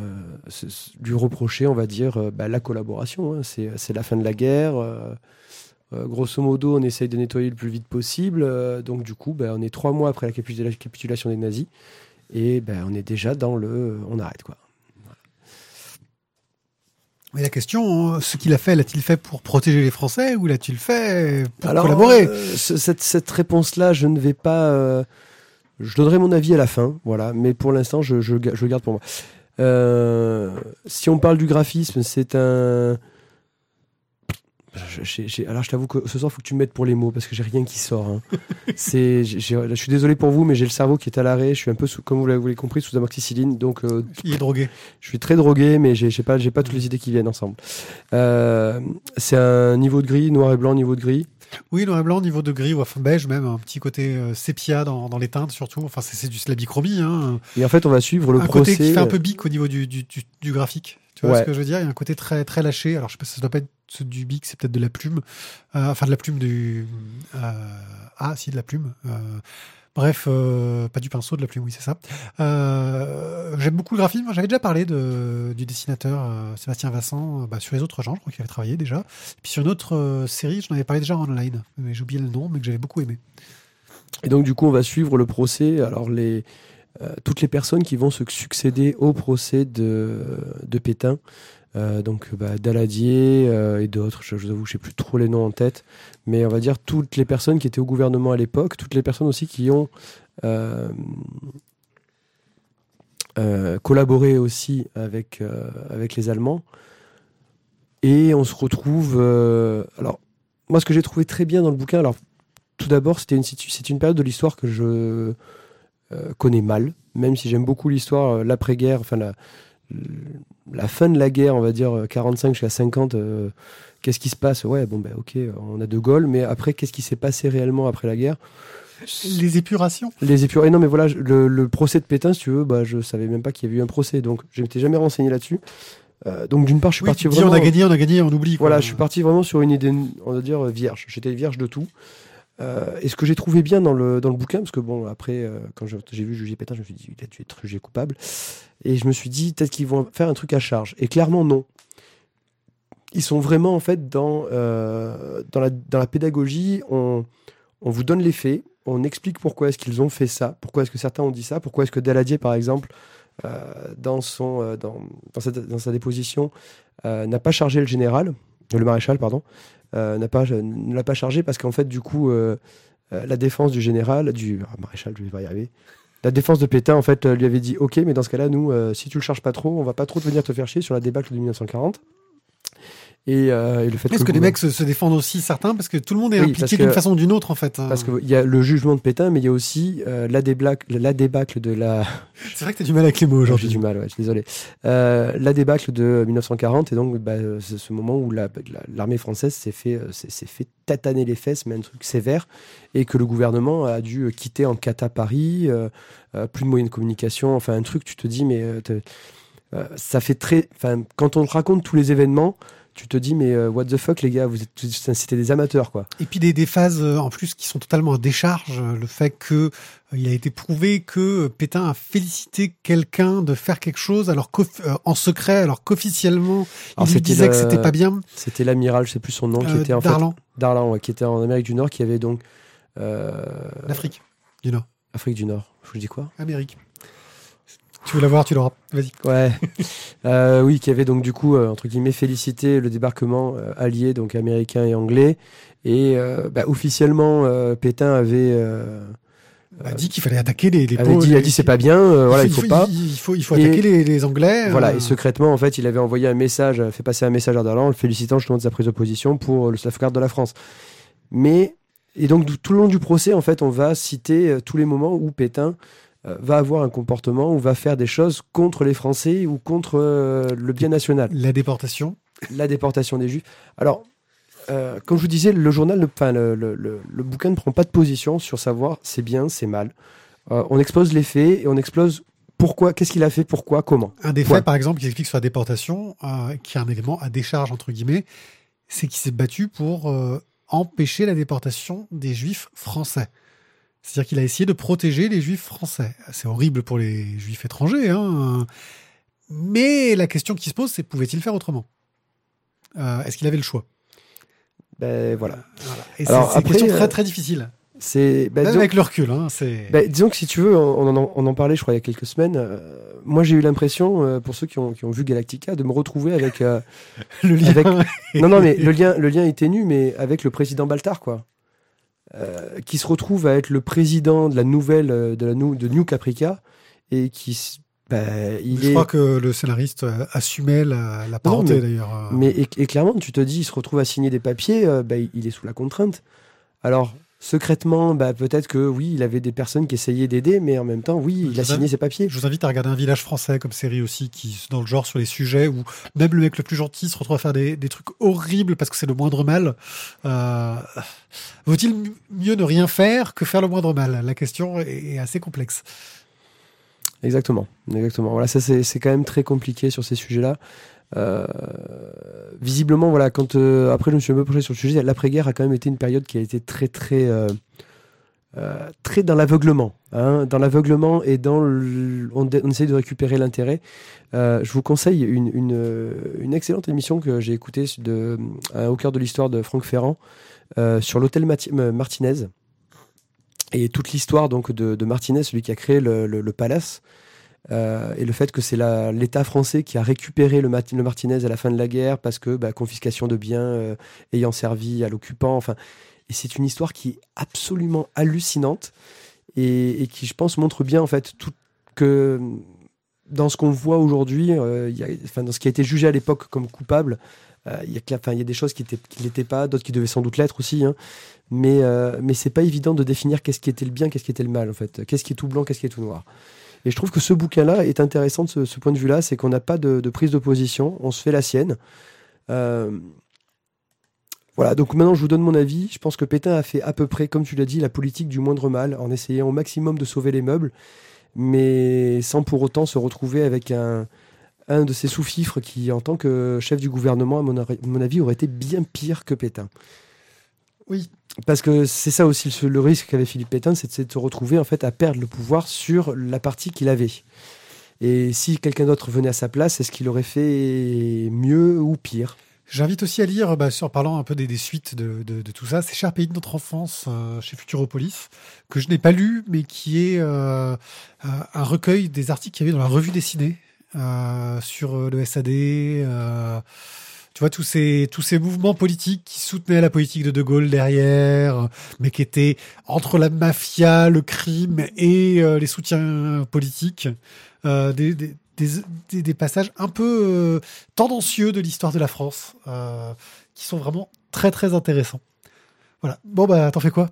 lui reprocher, on va dire, la collaboration. hein. C'est la fin de la guerre. Euh, euh, grosso modo, on essaye de nettoyer le plus vite possible. euh, donc, du coup, bah, on est trois mois après la capitula- capitulation des nazis. Et ben, on est déjà dans le. On arrête, quoi. Mais la question, hein, ce qu'il a fait, l'a-t-il fait pour protéger les Français ou l'a-t-il fait pour Alors, collaborer euh, ce- cette, cette réponse-là, je ne vais pas. euh, je donnerai mon avis à la fin, voilà. Mais pour l'instant, je, je, je le garde pour moi. Euh, si on parle du graphisme, c'est un. Je- alors, je t'avoue que ce soir, il faut que tu me mettes pour les mots parce que j'ai rien qui sort. hein. [laughs] c'est, je suis désolé pour vous, mais j'ai le cerveau qui est à l'arrêt. Je suis un peu, sous, comme vous l'avez compris, sous amoxicilline. Donc, euh, Il est drogué. je suis très drogué, mais j'ai j'ai pas, j'ai pas toutes les idées qui viennent ensemble. Euh, c'est un niveau de gris, noir et blanc, niveau de gris. Oui, noir et blanc, niveau de gris ou enfin beige même, un petit côté euh, sépia dans, dans les teintes surtout. Enfin, c'est c'est du de la bichromie. Hein. Et en fait, on va suivre le un procès. côté qui fait un peu bic au niveau du, du, du, du graphique. Tu vois Ouais. ce que je veux dire? Il y a un côté très, très lâché. Alors, je sais pas si ça doit pas être du bic, c'est peut-être de la plume. Euh, enfin, de la plume du. euh, ah, si, de la plume. Euh, bref, pas du pinceau, de la plume, oui, c'est ça. J'aime beaucoup le graphisme. J'avais déjà parlé du dessinateur Sébastien Vincent bah, sur les autres genres. Je crois qu'il avait travaillé déjà. Et puis sur une autre série, j'en avais parlé déjà en online. Mais j'ai le nom, mais que j'avais beaucoup aimé. Et donc, du coup, on va suivre le procès. Alors, toutes les personnes qui vont se succéder au procès de Pétain. Euh, donc, bah, Daladier euh, et d'autres, je, vous avoue, je sais plus trop les noms en tête, mais on va dire toutes les personnes qui étaient au gouvernement à l'époque, toutes les personnes aussi qui ont euh, collaboré aussi avec, avec les Allemands. Et on se retrouve. alors, moi, ce que j'ai trouvé très bien dans le bouquin, alors tout d'abord, c'était une, c'est une période de l'histoire que je connais mal, même si j'aime beaucoup l'histoire, l'après-guerre, enfin la, la fin de la guerre, on va dire euh, 45 jusqu'à 50. euh, qu'est-ce qui se passe? Ouais, bon, ben ok, on a De Gaulle, mais après, qu'est-ce qui s'est passé réellement après la guerre? Les épurations. Les. Et non, mais voilà, le, le procès de Pétain, si tu veux, bah, je savais même pas qu'il y avait eu un procès, donc je m'étais jamais renseigné là-dessus. Euh, donc d'une part, je suis Oui, parti dis, vraiment. on a gagné, on a gagné, on oublie. quoi. Voilà, je suis parti vraiment sur une idée, on va dire, euh, vierge. J'étais vierge de tout. Euh, et ce que j'ai trouvé bien dans le, dans le bouquin, parce que bon, après, euh, quand j'ai vu juger Pétain, je me suis dit, il a dû être jugé coupable. Et je me suis dit, peut-être qu'ils vont faire un truc à charge. Et clairement, non. Ils sont vraiment, en fait, dans, euh, dans, la, dans la pédagogie. On, on vous donne les faits, on explique pourquoi est-ce qu'ils ont fait ça, pourquoi est-ce que certains ont dit ça, pourquoi est-ce que Daladier, par exemple, dans, son, dans, dans, sa, déposition, n'a pas chargé le général, le maréchal, pardon, n'a pas, ne l'a pas chargé parce qu'en fait, du coup, euh, euh, la défense du général, du ah, maréchal, je vais pas y arriver, la défense de Pétain, en fait, euh, lui avait dit Ok, mais dans ce cas-là, nous, euh, si tu le charges pas trop, on va pas trop te venir te faire chier sur la débâcle de 1940. Et, euh, et le fait Est-ce que, le les mecs se, se défendent aussi certains parce que tout le monde est Oui, impliqué d'une façon ou d'une autre en fait. hein. Parce qu'il y a le jugement de Pétain, mais il y a aussi euh, la, débâcle, la de la. [laughs] c'est vrai que t'as du mal avec les mots J'ai aujourd'hui. du mal, ouais, je suis désolé. Euh, la débâcle de 1940, et donc bah, c'est ce moment où la- la- l'armée française s'est fait, s'est fait tataner les fesses, mais un truc sévère, et que le gouvernement a dû quitter en cata Paris, plus de moyens de communication, enfin un truc, tu te dis, mais ça fait très. Enfin, quand on te raconte tous les événements, tu te dis, mais euh, what the fuck, les gars, vous êtes, c'était des amateurs, quoi. Et puis des, des phases euh, en plus qui sont totalement en décharge. Le fait que euh, il a été prouvé que Pétain a félicité quelqu'un de faire quelque chose alors en secret, alors qu'officiellement il lui disait que c'était pas bien. C'était l'amiral, je sais plus son nom, qui était en Darlan. fait Darlan, ouais, qui était en Amérique du Nord, qui avait donc l'Afrique du Nord. Afrique du Nord. Je vous dis quoi? Amérique. Tu veux la voir, tu l'auras. Vas-y. Ouais. [laughs] euh, oui, qui avait donc du coup, euh, entre guillemets, félicité le débarquement euh, allié, donc américain et anglais. Et bah, officiellement, Pétain avait. Bah, dit qu'il fallait attaquer les, les avait dit, il a dit c'est pas bien, voilà, il faut, il faut, pas. Il faut, il faut attaquer les, les, Anglais. Voilà, et secrètement, en fait, il avait envoyé un message, fait passer un message à Darlan, le félicitant justement de sa prise de position pour le sauvegarde de la France. Mais, et donc tout le long du procès, en fait, on va citer tous les moments où Pétain va avoir un comportement ou va faire des choses contre les Français ou contre euh, le bien national. La déportation La déportation des Juifs. Alors, euh, comme je vous disais, le journal, le, le, le, bouquin ne prend pas de position sur savoir c'est bien, c'est mal. on expose les faits et on expose pourquoi, qu'est-ce qu'il a fait, pourquoi, comment. Un des faits, par exemple, qui explique sur la déportation, qui est un élément à décharge, entre guillemets, c'est qu'il s'est battu pour empêcher la déportation des Juifs français. C'est-à-dire qu'il a essayé de protéger les juifs français. C'est horrible pour les juifs étrangers, hein. mais la question qui se pose, c'est pouvait-il faire autrement? Euh, Est-ce qu'il avait le choix? Ben voilà. Et c'est une question très euh, très difficile. C'est ben, avec le recul. Hein, ben, disons que si tu veux, on en, on en, parlait, je crois, il y a quelques semaines. Euh, moi, j'ai eu l'impression, pour ceux qui ont, qui ont, vu Galactica, de me retrouver avec [laughs] le lien. [laughs] non, non, mais le lien, le lien est ténu, mais avec le président Baltar, quoi. Euh, qui se retrouve à être le président de la nouvelle euh, de la de New Caprica et qui bah, il je crois que le scénariste assumait la, la parenté d'ailleurs. Mais et, clairement, tu te dis, il se retrouve à signer des papiers, euh, bah, il est sous la contrainte. Alors, secrètement, bah, peut-être que oui, il avait des personnes qui essayaient d'aider, mais en même temps, oui, il a signé ses papiers. Je vous invite à regarder Un village français comme série aussi, qui dans le genre sur les sujets où même le mec le plus gentil se retrouve à faire des, des trucs horribles parce que c'est le moindre mal. Euh, Vaut-il mieux ne rien faire que faire le moindre mal? La question est assez complexe. Exactement, exactement. Voilà, ça c'est quand même très compliqué sur ces sujets-là. Euh, visiblement, voilà, quand euh, après je me suis un peu penché sur le sujet, l'après-guerre a quand même été une période qui a été très très euh, très dans l'aveuglement, hein, dans l'aveuglement et dans on, on, essaye de récupérer l'intérêt. je vous conseille une, une, une excellente émission que j'ai écoutée de, au cœur de l'histoire de Franck Ferrand sur l'hôtel Martinez et toute l'histoire donc de, de, Martinez, celui qui a créé le, le, Palace. Euh, et le fait que c'est l'État français qui a récupéré le, Martinez à la fin de la guerre parce que bah, confiscation de biens euh, ayant servi à l'occupant. Enfin, et c'est une histoire qui est absolument hallucinante et, qui, je pense, montre bien en fait que dans ce qu'on voit aujourd'hui, euh, enfin, dans ce qui a été jugé à l'époque comme coupable, il y, a, des choses qui n'étaient pas, d'autres qui devaient sans doute l'être aussi. Hein. Mais, mais c'est pas évident de définir qu'est-ce qui était le bien, qu'est-ce qui était le mal en fait. Qu'est-ce qui est tout blanc, qu'est-ce qui est tout noir. Et je trouve que ce bouquin-là est intéressant de ce, point de vue-là, c'est qu'on n'a pas de, prise de position, on se fait la sienne. Euh, voilà, donc maintenant je vous donne mon avis. Je pense que Pétain a fait à peu près, comme tu l'as dit, la politique du moindre mal, en essayant au maximum de sauver les meubles, mais sans pour autant se retrouver avec un, un de ces sous-fifres qui, en tant que chef du gouvernement, à mon avis, aurait été bien pire que Pétain. Oui, parce que c'est ça aussi le, risque qu'avait Philippe Pétain, c'est de se retrouver en fait à perdre le pouvoir sur la partie qu'il avait. Et si quelqu'un d'autre venait à sa place, est-ce qu'il aurait fait mieux ou pire? J'invite aussi à lire, bah, en parlant un peu des, suites de, tout ça, c'est Cher pays de notre enfance euh, chez Futuropolis, que je n'ai pas lu, mais qui est euh, euh, un recueil des articles qu'il y avait dans la revue dessinée sur le SAD tu vois tous ces tous ces mouvements politiques qui soutenaient la politique de De Gaulle derrière, mais qui étaient entre la mafia, le crime et euh, les soutiens politiques, euh, des, des, des, passages un peu euh, tendancieux de l'histoire de la France, euh, qui sont vraiment très très intéressants. Voilà. Bon bah t'en fais quoi?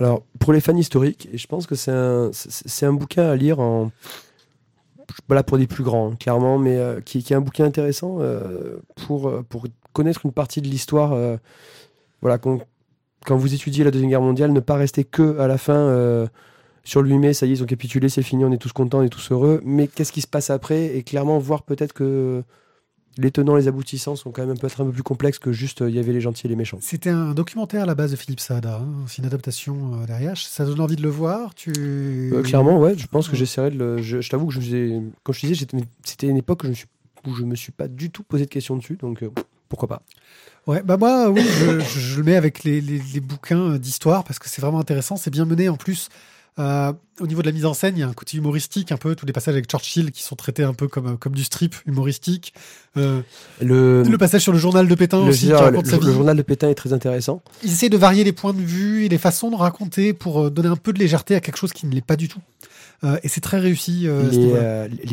Alors pour les fans historiques, je pense que c'est un c'est un bouquin à lire en voilà pour des plus grands, clairement, mais euh, qui, est un bouquin intéressant euh, pour, euh, pour connaître une partie de l'histoire. voilà, quand, quand, vous étudiez la Deuxième Guerre mondiale, ne pas rester que à la fin sur le 8 mai, ça y est, ils ont capitulé, c'est fini, on est tous contents, on est tous heureux, mais qu'est-ce qui se passe après? Et clairement, voir peut-être que les tenants, les aboutissants sont quand même peut-être un peu plus complexes que juste euh, il y avait les gentils et les méchants. C'était un documentaire à la base de Philippe Sada. hein. C'est une adaptation euh, derrière. Ça donne envie de le voir. Tu... Euh, clairement, ouais, je pense que j'essaierai de le. Je, je t'avoue que je faisais- quand je disais, c'était une époque où je, me suis, où je me suis pas du tout posé de questions dessus, donc pourquoi pas. Ouais, bah moi, oui, je, le mets avec les, les- les bouquins d'histoire parce que c'est vraiment intéressant. C'est bien mené en plus. Euh, au niveau de la mise en scène, il y a un côté humoristique, un peu tous les passages avec Churchill qui sont traités un peu comme, comme du strip humoristique. Euh, Le, le passage sur le journal de Pétain le- aussi, qui le- raconte le- sa le vie. journal de Pétain est très intéressant. Ils essaient de varier les points de vue et les façons de raconter pour euh, donner un peu de légèreté à quelque chose qui ne l'est pas du tout. Euh, et c'est très réussi. euh, les,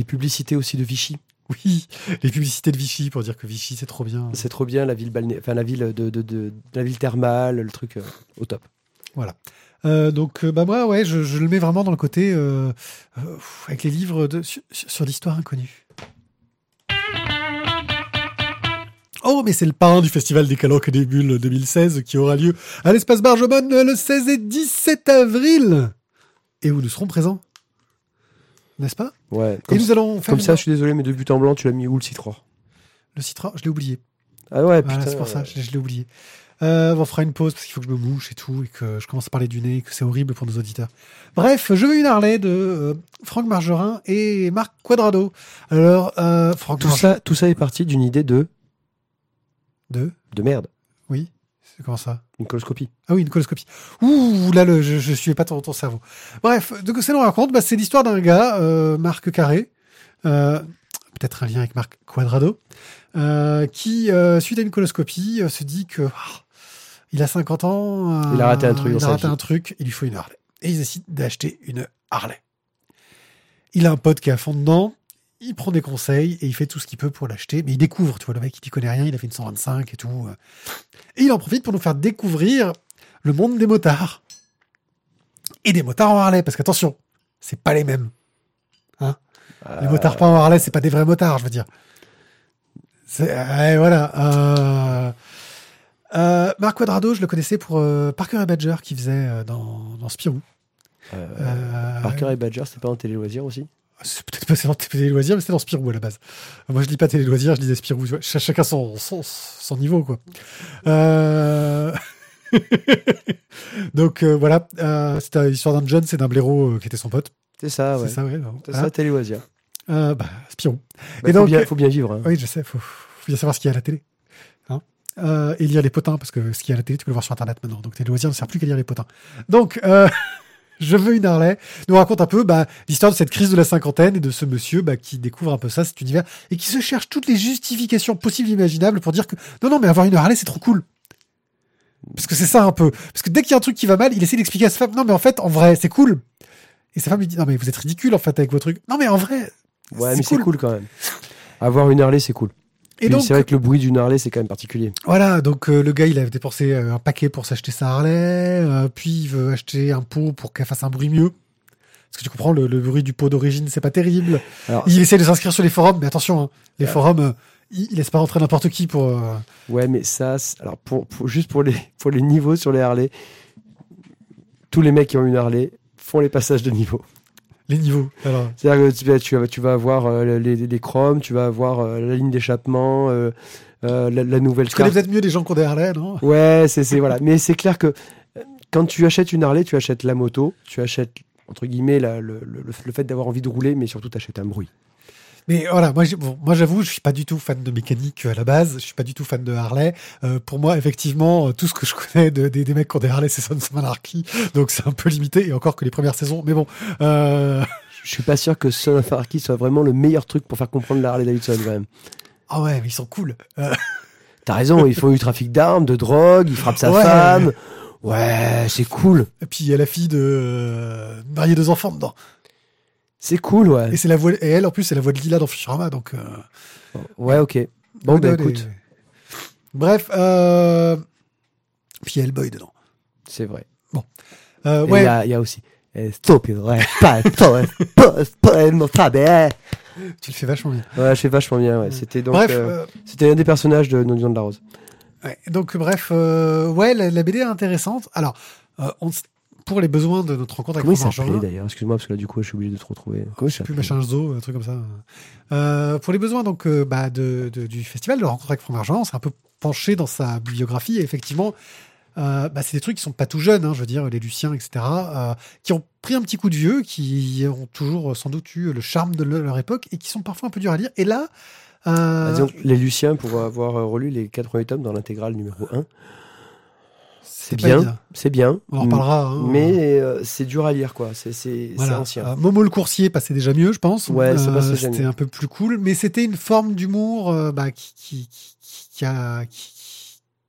euh, publicités aussi de Vichy, Oui, les publicités de Vichy pour dire que Vichy c'est trop bien. c'est trop bien, la ville balné- enfin la ville de, de, de- de la ville thermale, le truc euh, au top. Voilà. Euh, donc, euh, bah moi, ouais, je, je le mets vraiment dans le côté euh, avec les livres de, sur, sur l'histoire inconnue. Oh, mais c'est le parrain du Festival des Calanques et des Bulles 2016 qui aura lieu à l'espace Bargemone le 16 et 17 avril. Et où nous serons présents. N'est-ce pas? Ouais. Et nous allons faire comme ça, je suis désolé, mais de but en blanc, tu l'as mis où le citron? Le citron. Je l'ai oublié. Ah ouais, Voilà, putain. c'est pour ça, je, je l'ai oublié. Euh, on fera une pause parce qu'il faut que je me mouche et tout, et que je commence à parler du nez, et que c'est horrible pour nos auditeurs. Bref, je veux une Harley de euh, Franck Margerin et Marc Quadrado. Alors, euh, Franck Tout Margerin- ça, tout ça est parti d'une idée de De de merde, Oui, c'est comment ça une coloscopie. Ah oui, une coloscopie. Ouh, là, le, je, je suivais pas ton, ton cerveau. Bref, donc c'est nous raconte, bah, c'est l'histoire d'un gars, euh, Marc Carré, peut-être un lien avec Marc Quadrado, qui, suite à une coloscopie, se dit que ah, il a 50 ans. euh, Il a raté un truc Il a raté un truc, il lui faut une Harley. Et il décide d'acheter une Harley. Il a un pote qui est à fond dedans. Il prend des conseils et il fait tout ce qu'il peut pour l'acheter. Mais il découvre, tu vois, le mec, il y connaît rien. Il a fait une 125 et tout. euh. Et il en profite pour nous faire découvrir le monde des motards. Et des motards en Harley, parce qu'attention, c'est pas les mêmes. Les motards pas en Harley, c'est pas des vrais motards, je veux dire. C'est, voilà. Euh, euh, Marc Quadrado, je le connaissais pour euh, Parker et Badger qui faisait euh, dans, dans Spirou. Euh, Parker et Badger, c'est pas un télé-loisir aussi? C'est peut-être pas dans Télé Loisirs, mais c'était dans Spirou à la base. Moi, je dis pas Télé Loisirs, je disais Spirou. Ch- chacun son, son, son niveau, quoi. Euh... [laughs] Donc euh, voilà, euh, c'était l'histoire d'un John, c'est d'un blaireau qui était son pote. C'est ça, ouais. C'est ça, ouais. C'est voilà. ça, télé-loisir. Euh, bah, Spirou. Bah, Et faut, donc- bien, faut bien vivre. hein. Oui, je sais, faut, faut bien savoir ce qu'il y a à la télé. Euh, et lire les potins, parce que ce qu'il y a à la télé, tu peux le voir sur Internet maintenant. Donc tes loisirs ne servent plus qu'à lire les potins. Donc, euh, [laughs] je veux une Harley. Nous raconte un peu bah, l'histoire de cette crise de la cinquantaine et de ce monsieur bah, qui découvre un peu ça, cet univers, et qui se cherche toutes les justifications possibles et imaginables pour dire que non, non, mais avoir une Harley, c'est trop cool. Parce que c'est ça un peu. Parce que dès qu'il y a un truc qui va mal, il essaie d'expliquer à sa femme, non, mais en fait, en vrai, c'est cool. Et sa femme lui dit, non, mais vous êtes ridicule en fait avec vos trucs. Non, mais en vrai, Ouais, mais c'est cool. cool quand même. Avoir une Harley, c'est cool. Et donc, c'est vrai que le bruit d'une Harley, c'est quand même particulier. Voilà, donc euh, le gars, il a dépensé euh, un paquet pour s'acheter sa Harley, euh, puis il veut acheter un pot pour qu'elle fasse un bruit mieux. Parce que tu comprends, le, le bruit du pot d'origine, c'est pas terrible. Alors- il essaie de s'inscrire sur les forums, mais attention, hein, les forums, il, laisse pas rentrer n'importe qui pour... euh, Ouais, mais ça, alors pour, pour- juste pour les, pour les niveaux sur les Harley, tous les mecs qui ont une Harley font les passages de niveau. Les niveaux. Alors, C'est-à-dire que tu vas, tu vas, avoir euh, les, les chromes, tu vas avoir euh, la ligne d'échappement, euh, euh, la, la nouvelle tu connais peut-être mieux les gens qui ont des Harley, non? Ouais, c'est c'est- voilà. Mais c'est clair que quand tu achètes une Harley, tu achètes la moto, tu achètes entre guillemets la- le, le- le fait d'avoir envie de rouler, mais surtout tu achètes un bruit. Mais voilà, moi, bon, moi j'avoue, je suis pas du tout fan de mécanique euh, à la base. Je suis pas du tout fan de Harley. Euh, pour moi, effectivement, euh, tout ce que je connais de- des, des mecs qui ont des Harley, c'est Sons of Anarchy. Donc c'est un peu limité, et encore que les premières saisons. Mais bon, euh... Je suis pas sûr que Son of Anarchy soit vraiment le meilleur truc pour faire comprendre la Harley Davidson quand même. ah ouais, mais ils sont cool. Euh, T'as raison, il faut du trafic d'armes, de drogue, il frappe sa Ouais. femme. Ouais, c'est cool. Et puis il y a la fille de euh, marier deux enfants dedans. C'est cool, ouais. Et c'est la voix, et elle en plus c'est la voix de Lila dans Futurama, donc. euh, Ouais, ok. Bon, ouais, ben ouais, écoute, ouais. Bref, euh... puis il y a Hellboy dedans. c'est vrai. Euh, Et Il ouais, y, y a aussi. eh, Stupido, ouais, [laughs] tu le fais vachement bien. Ouais, je fais vachement bien, ouais. C'était donc. Bref, euh, euh, C'était un des personnages de Non de la Rose. ouais, donc bref, ouais, la, la BD est intéressante. Alors, on pour les besoins de notre rencontre avec Comment Margerin. d'ailleurs? Excuse-moi, parce que là, du coup, je suis obligé de te retrouver. Comment je sais plus machin zoo, un truc comme ça. Euh, pour les besoins donc euh, bah, de, de- du festival de rencontre avec Franck Margerin, on s'est un peu penché dans sa bibliographie et effectivement, euh, bah, c'est des trucs qui sont pas tout jeunes, hein, je veux dire les Luciens, etc., qui ont pris un petit coup de vieux, qui ont toujours sans doute eu le charme de le- leur époque et qui sont parfois un peu durs à lire. Et là, Ah, disons, les Luciens, pour avoir relu les 88 tomes dans l'intégrale numéro 1, c'est bien, c'est bien. On en reparlera. hein. Mais euh, c'est dur à lire, quoi. C'est Voilà. ancien. Euh, Momo le coursier passait déjà mieux, je pense. Ouais, déjà C'était un peu plus cool, mais c'était une forme d'humour euh, bah, qui, qui, qui, qui a, qui,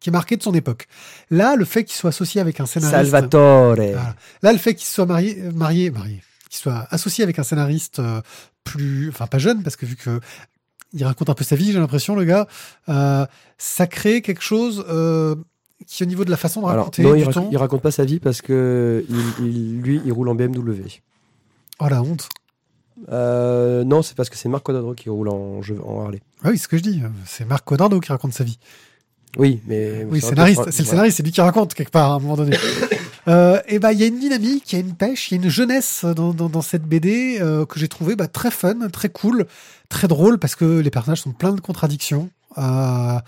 qui est marquée de son époque. Là, le fait qu'il soit associé avec un scénariste. Salvatore. Voilà. Là, le fait qu'il soit marié, euh, marié, marié, qu'il soit associé avec un scénariste euh, plus, enfin pas jeune, parce que vu que il raconte un peu sa vie, j'ai l'impression, le gars, euh, ça crée quelque chose euh, qui, au niveau de la façon de Alors, raconter, non, du il, rac- ton, il raconte pas sa vie parce que il, il- lui, il roule en BMW. oh la honte. Euh, non, c'est parce que c'est Marc Quadrado qui roule en, en Harley. Ah oui, c'est ce que je dis. C'est Marc Codardo qui raconte sa vie. Oui, mais. Oui, c'est scénariste. le scénariste, c'est lui qui raconte quelque part à un moment donné. [laughs] euh, et ben, il y a une dynamique, il y a une pêche, il y a une jeunesse dans, dans, dans cette BD euh, que j'ai trouvé bah, très fun, très cool, très drôle parce que les personnages sont pleins de contradictions. Euh,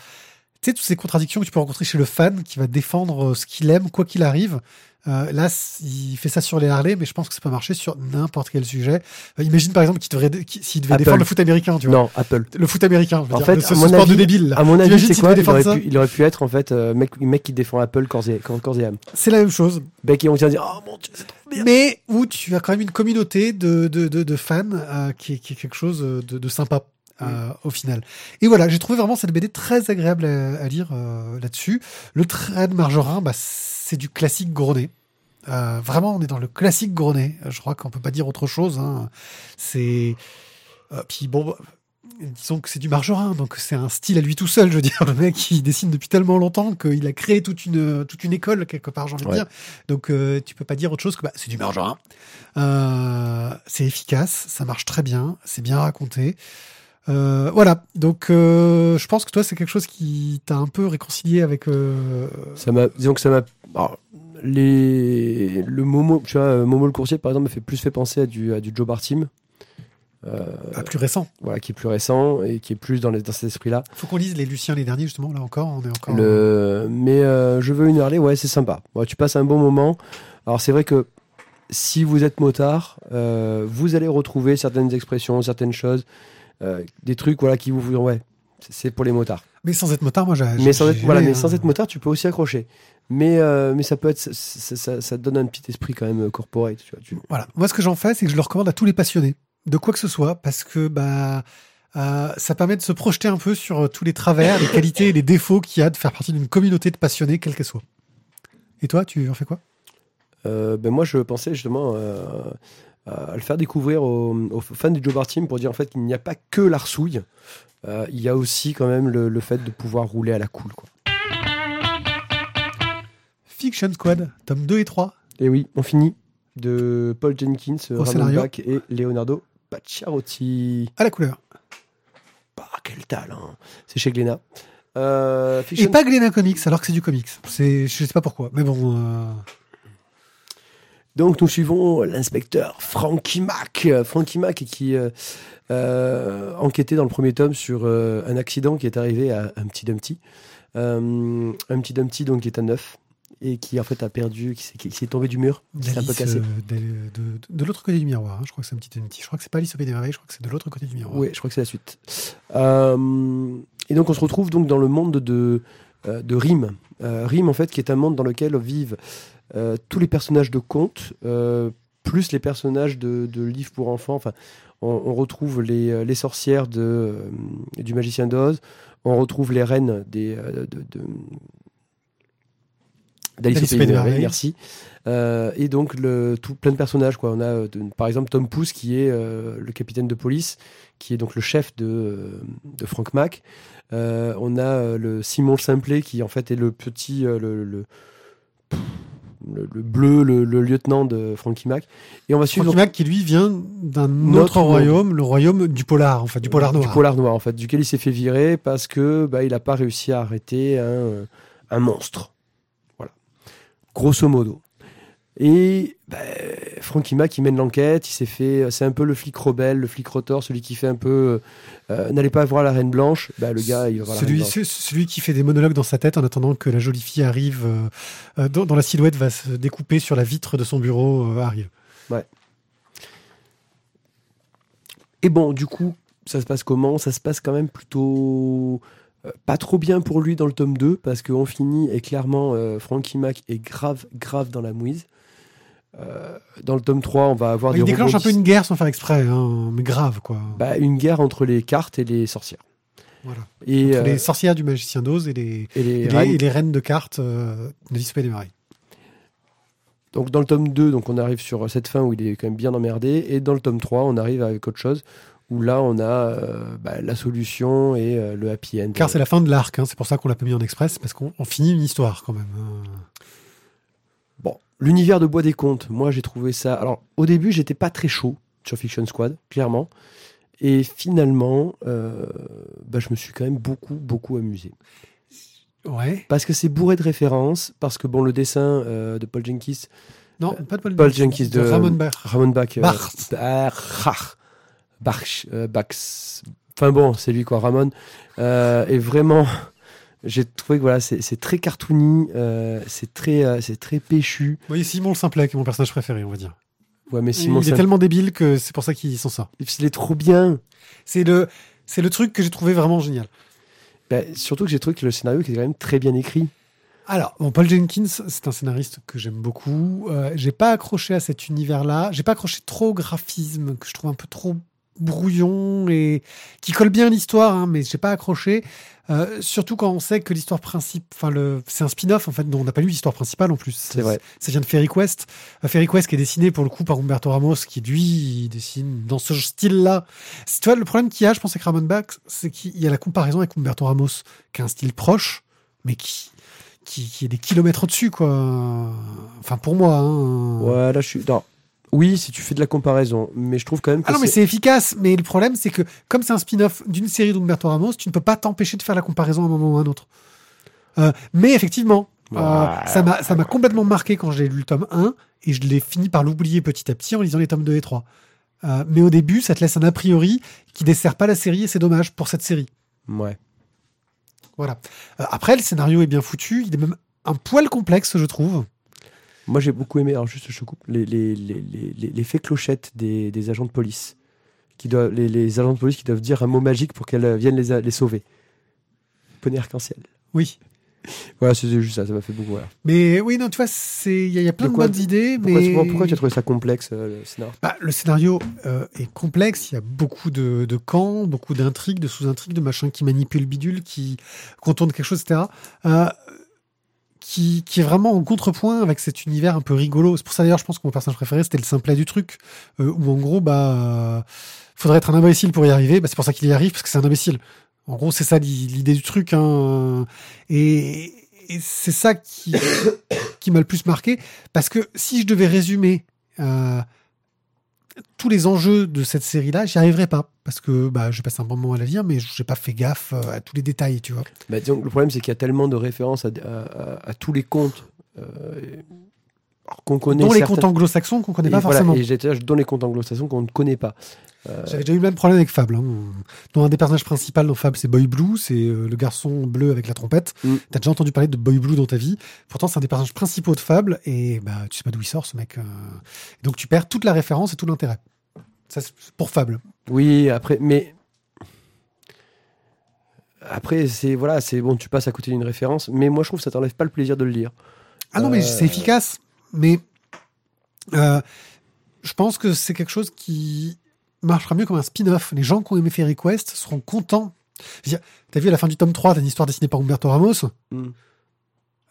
tu sais, toutes ces contradictions que tu peux rencontrer chez le fan qui va défendre euh, ce qu'il aime, quoi qu'il arrive. Euh, là, il fait ça sur les Harley, mais je pense que ça peut marcher sur n'importe quel sujet. Euh, imagine par exemple qu'il devrait, devait Apple. défendre le foot américain, tu vois. Non, Apple. Le foot américain, je veux En dire, fait, ce, sport de débile. là. À mon avis, c'est quoi il aurait, pu, il aurait pu être en fait euh, mec, mec qui défend Apple corps et, corps, corps et âme. C'est la même chose. Mec, dire Oh mon dieu, c'est trop bien. mais où tu as quand même une communauté de, de, de, de fans qui, est, qui est quelque chose de, de sympa euh, au final. Et voilà, j'ai trouvé vraiment cette BD très agréable à, à lire euh, là-dessus. Le trait de Margerin, bah, c'est du classique Gronet. Euh, vraiment, on est dans le classique Gronet. Euh, Je crois qu'on peut pas dire autre chose. Hein. C'est euh, puis bon. bah, Disons que c'est du margerin, donc c'est un style à lui tout seul. Je veux dire, le mec, il dessine depuis tellement longtemps qu'il a créé toute une toute une école quelque part, j'ai envie de dire. Donc euh, tu peux pas dire autre chose que bah, c'est du margerin. Euh, c'est efficace, ça marche très bien, c'est bien raconté. Euh, voilà, donc euh, je pense que toi c'est quelque chose qui t'a un peu réconcilié avec. euh, Ça m'a, disons que ça m'a. alors, les, le Momo, tu vois, Momo le coursier par exemple, me fait plus fait penser à du, à du Joe Bartim, ah, plus récent. voilà, qui est plus récent et qui est plus dans, les- dans cet esprit-là. Faut qu'on lise les Luciens les derniers justement là encore, on est encore. Le, mais je veux une Harley, ouais, c'est sympa. Ouais, tu passes un bon moment. Alors c'est vrai que si vous êtes motard, vous allez retrouver certaines expressions, certaines choses, des trucs, voilà, qui vous, vous- ouais, c'est- pour les motards. Mais sans être motard, moi j'ai. Mais sans être, voilà, mais sans être motard, tu peux aussi accrocher. Mais, euh, mais ça peut être, ça, ça, ça- ça te donne un petit esprit quand même corporate. Tu vois, tu- Voilà. Moi, ce que j'en fais, c'est que je le recommande à tous les passionnés de quoi que ce soit, parce que bah, euh, ça permet de se projeter un peu sur euh, tous les travers, les qualités et les défauts qu'il y a de faire partie d'une communauté de passionnés, quelle qu'elle soit. Et toi, tu en fais quoi? Euh, ben moi, je pensais justement euh, à le faire découvrir aux, aux fans du Joe Bartim pour dire en fait qu'il n'y a pas que l'arsouille. Euh, il y a aussi quand même le, le fait de pouvoir rouler à la cool. Quoi. Fiction Squad, tome 2 et 3. Et oui, on finit de Paul Jenkins, Ramon scénario. Bach et Leonardo Pacciarotti. À la couleur. Bah, quel talent C'est chez Glénat. Euh, Et Fiction- pas Glénat Comics, alors que c'est du comics. Je sais pas pourquoi, mais bon. euh, Donc nous suivons l'inspecteur Frankie Mac. Frankie Mac qui euh, euh, enquêtait dans le premier tome sur euh, un accident qui est arrivé à un petit Dumpty. Euh, un petit Dumpty donc qui est à neuf et qui en fait a perdu, qui s'est, qui s'est tombé du mur, qui s'est un peu cassé. de, de- de l'autre côté du miroir. hein. Je crois que c'est un petit, petit- Je crois que c'est pas Alice au des Merveilles, je crois que c'est de l'autre côté du miroir. Oui, je crois que c'est la suite. Et donc on se retrouve donc dans le monde de, de Rime. Euh, Rime en fait qui est un monde dans lequel vivent tous les personnages de contes, euh, plus les personnages de, de livres pour enfants. Enfin, on, on retrouve les, euh, les sorcières de, euh, du magicien d'Oz, on retrouve les reines des, euh, de, de- d'Alice au Pays Merveilles, merci. Euh, et donc le, tout plein de personnages quoi. On a euh, de- par exemple Tom Pouce qui est euh, le capitaine de police, qui est donc le chef de, euh, de Frank Mac. Euh, on a euh, le Simon Simplet qui en fait est le petit euh, le, le, le- le bleu le, le lieutenant de Frankie Mac. Et on va suivre Frankie Mac qui lui vient d'un autre royaume, le royaume du polar, en fait, du polar noir. Du polar noir, en fait, duquel il s'est fait virer parce que bah, il n'a pas réussi à arrêter un, un monstre. Voilà. Grosso modo. Et bah, Frankie Mac, il mène l'enquête, il s'est fait. C'est un peu le flic rebelle, le flic rotor, celui qui fait un peu. euh, N'allez pas voir la Reine Blanche. Bah, le gars, il va voir la Reine Celui, Blanche. c'est celui qui fait des monologues dans sa tête en attendant que la jolie fille arrive, euh, euh, dont, dont la silhouette va se découper sur la vitre de son bureau, euh, arrive. Et bon, du coup, ça se passe comment? Ça se passe quand même plutôt. euh, pas trop bien pour lui dans le tome 2, parce qu'on finit et clairement, euh, Frankie Mac est grave, grave dans la mouise. Euh, dans le tome 3, on va avoir il des déclenche un peu une guerre sans faire exprès, hein, mais grave, quoi. bah, une guerre entre les cartes et les sorcières. Voilà. Et, Entre euh, les sorcières du magicien d'Oz et les, et les et les, reines. et les reines de cartes euh, de l'Isopée des Marais. Donc dans le tome 2, donc on arrive sur cette fin où il est quand même bien emmerdé. Et dans le tome 3, on arrive avec autre chose, où là on a euh, bah, la solution et euh, le happy end. Car c'est la fin de l'arc, hein, c'est pour ça qu'on l'a pas mis en express, parce qu'on on finit une histoire quand même. hein. L'univers de Bois des Contes, moi j'ai trouvé ça. Alors au début, j'étais pas très chaud sur Fiction Squad, clairement. Et finalement, euh, bah, je me suis quand même beaucoup, beaucoup amusé. Ouais. Parce que c'est bourré de références, parce que bon, le dessin euh, de Paul Jenkins, Non, pas de Paul, Paul Jenkins de- Ramon Bach. Ramon Bach. euh, Bach. Bach. Bach. euh, Bax. Enfin bon, c'est lui quoi, Ramon. Euh, et vraiment, j'ai trouvé que voilà, c'est très cartoony, euh, c'est très, euh, c'est très péchu. Oui, Simon le Simplet, qui est mon personnage préféré, on va dire. Ouais, mais Simon, il est tellement débile que c'est pour ça qu'ils sont ça. il est trop bien. C'est le, c'est le truc que j'ai trouvé vraiment génial. Bah, surtout que j'ai trouvé que le scénario qui est quand même très bien écrit. Alors, bon, Paul Jenkins, c'est un scénariste que j'aime beaucoup. Euh, j'ai pas accroché à cet univers-là. J'ai pas accroché trop au graphisme, que je trouve un peu trop brouillon et qui colle bien l'histoire, hein, mais j'ai pas accroché. Euh, surtout quand on sait que l'histoire principale, enfin le, c'est un spin-off en fait, dont on n'a pas lu l'histoire principale en plus. C'est vrai. Ça vient de Fairy Quest. Fairy Quest qui est dessiné pour le coup par Humberto Ramos, qui lui dessine dans ce style-là. C'est- Tu vois, le problème qu'il y a, je pense, avec Ramon Bach, c'est qu'il y a la comparaison avec Humberto Ramos, qui a un style proche, mais qui, qui, qui est des kilomètres au-dessus, quoi. Enfin, pour moi. Hein. Ouais, là je suis. Non. Oui, si tu fais de la comparaison, mais je trouve quand même que Ah non, mais c'est- efficace. Mais le problème, c'est que comme c'est un spin-off d'une série d'Umberto Ramos, tu ne peux pas t'empêcher de faire la comparaison à un moment ou à un autre. Euh, mais effectivement, euh, ça m'a ça m'a complètement marqué quand j'ai lu le tome 1 et je l'ai fini par l'oublier petit à petit en lisant les tomes 2 et 3. Euh, mais au début, ça te laisse un a priori qui dessert pas la série et c'est dommage pour cette série. Ouais. Voilà. Après, le scénario est bien foutu. Il est même un poil complexe, je trouve. Moi j'ai beaucoup aimé, alors juste je coupe, les, les, les, des, des agents de police. Qui doivent, les, agents de police qui doivent dire un mot magique pour qu'elles viennent les, a- les sauver. Poney arc-en-ciel. Oui. Voilà, c'était juste ça, ça m'a fait beaucoup. Voilà. Mais oui, non, tu vois, c'est il y, a- il y a plein De de, quoi- bonnes idées. Pourquoi, mais... pourquoi tu as trouvé ça complexe, euh, le scénario? Bah, le scénario euh, est complexe, il y a beaucoup de, de camps, beaucoup d'intrigues, de sous-intrigues, de machins qui manipulent le bidule, qui contournent quelque chose, etc. Euh, qui, qui est vraiment en contrepoint avec cet univers un peu rigolo. C'est pour ça d'ailleurs, je pense que mon personnage préféré, c'était le simplet du truc, euh, où en gros, bah, euh, faudrait être un imbécile pour y arriver. Bah, c'est pour ça qu'il y arrive, parce que c'est un imbécile. En gros, c'est ça l'i- l'idée du truc. Hein. Et, et c'est ça qui, [coughs] qui m'a le plus marqué, parce que si je devais résumer euh, tous les enjeux de cette série-là, j'y arriverais pas. Parce que bah, j'ai passé un bon moment à la lire, mais j'ai pas fait gaffe euh, à tous les détails, tu vois. Bah, Le problème, c'est qu'il y a tellement de références à, tous les contes euh, qu'on connaît. Dont les contes anglo-saxons qu'on connaît et pas voilà, forcément. Et j'étais dans les contes anglo-saxons qu'on ne connaît pas. Euh, J'avais déjà eu le même problème avec Fable. Hein. Dont un des personnages principaux dans Fable, c'est Boy Blue, c'est euh, le garçon bleu avec la trompette. Mm. T'as déjà entendu parler de Boy Blue dans ta vie. Pourtant, c'est un des personnages principaux de Fable, et bah, tu sais pas d'où il sort, ce mec. euh. Donc tu perds toute la référence et tout l'intérêt. Ça, c'est pour Fable. Oui, après, mais. Après, c'est voilà, c'est bon, tu passes à côté d'une référence, mais moi je trouve que ça t'enlève pas le plaisir de le lire. Ah non, mais Euh, c'est efficace. Mais euh, je pense que c'est quelque chose qui marchera mieux comme un spin-off. Les gens qui ont aimé Fairy Quest seront contents. T'as vu à la fin du tome 3, t'as une histoire dessinée par Humberto Ramos. Mm.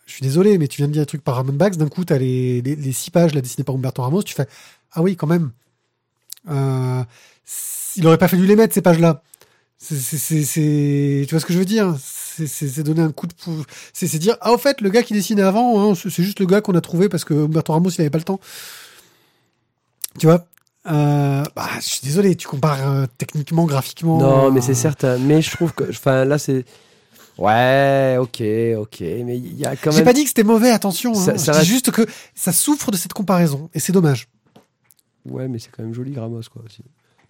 Je suis désolé, mais tu viens de dire un truc par Ramon Bax. D'un coup, t'as les, les, les six pages là, dessinées par Humberto Ramos. Tu fais Ah oui, quand même. Euh, il aurait pas fallu les mettre, ces pages-là. C'est- tu vois ce que je veux dire? C'est, c'est, c'est donner un coup de pou... c'est, c'est dire ah au fait le gars qui dessinait avant hein, c'est, c'est juste le gars qu'on a trouvé parce que Humberto Ramos il avait pas le temps tu vois? Euh, bah, je suis désolé tu compares euh, techniquement graphiquement Non, mais euh, c'est certain. Mais je trouve que, enfin, là, c'est. Ouais, ok, ok, mais il y a quand J'ai même. pas dit que c'était mauvais, attention. Ça- hein. reste- juste que ça souffre de cette comparaison et c'est dommage. Ouais, mais c'est quand même joli, Ramos, quoi. Aussi.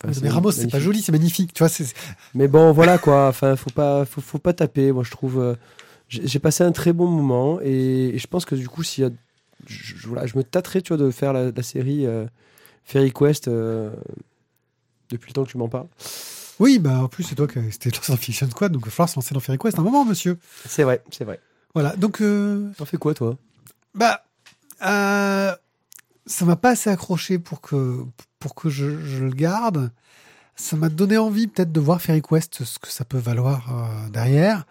Enfin, mais Ramos, c'est pas joli, c'est magnifique. Tu vois, Mais bon, voilà quoi. Enfin, faut pas, faut, faut pas taper. Moi, je trouve. euh, j'ai passé un très bon moment et, et je pense que du coup, s'il y a, je, je- voilà, je me tâterais, tu vois, de faire la, la série euh, Fairy Quest euh, depuis le temps que tu m'en parles. Oui, bah en plus, c'est toi qui c'était dans Fiction Squad, donc il va falloir se lancer dans Fairy Quest un moment, monsieur. C'est vrai, c'est vrai. Voilà, donc, euh, T'en fais quoi, toi? bah, euh, ça m'a pas assez accroché pour que, pour que je, je le garde. Ça m'a donné envie peut-être de voir Fairy Quest, ce que ça peut valoir euh, derrière.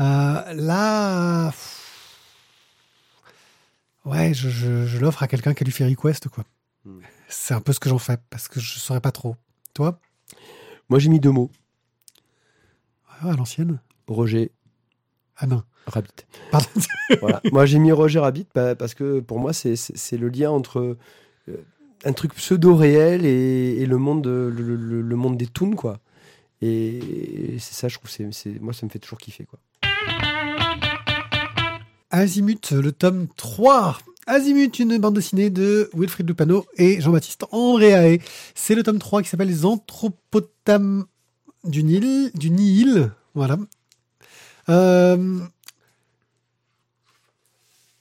Euh, là, pff, ouais, je, je, je l'offre à quelqu'un qui a lu Fairy Quest, quoi. Hmm. C'est un peu ce que j'en fais, parce que je saurais pas trop. Toi? Moi, j'ai mis deux mots Ouais, À l'ancienne Roger Ah non, Rabbit. pardon. voilà. Moi, j'ai mis Roger Rabbit parce que pour moi, c'est le lien entre euh, un truc pseudo-réel et, et le, monde, de- le, monde des toons, quoi. Et c'est ça, je trouve, c'est- moi, ça me fait toujours kiffer, quoi. Azimut, le tome 3. Azimut, une bande dessinée de Wilfried Lupano et Jean-Baptiste Andréae. C'est le tome 3 qui s'appelle Les Anthropotames du Nil. Du Nil. Voilà. Euh,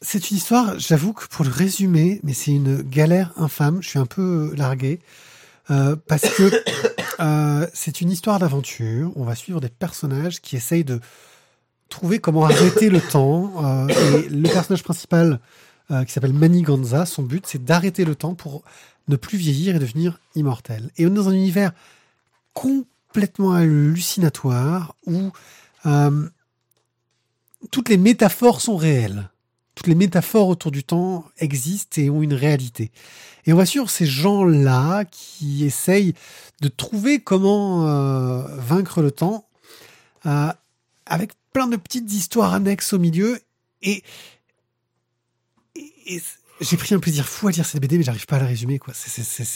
c'est une histoire, j'avoue que pour le résumer, mais c'est une galère infâme. Je suis un peu largué. Euh, parce que [coughs] euh, c'est une histoire d'aventure. On va suivre des personnages qui essayent de trouver comment arrêter le temps. euh, et le personnage principal, euh, qui s'appelle Maniganza, son but, c'est d'arrêter le temps pour ne plus vieillir et devenir immortel. Et on est dans un univers complètement hallucinatoire où euh, toutes les métaphores sont réelles. Toutes les métaphores autour du temps existent et ont une réalité. Et on va suivre ces gens-là qui essayent de trouver comment euh, vaincre le temps euh, avec plein de petites histoires annexes au milieu. Et, et- et j'ai pris un plaisir fou à lire cette BD, mais j'arrive pas à la résumer. quoi. C'est-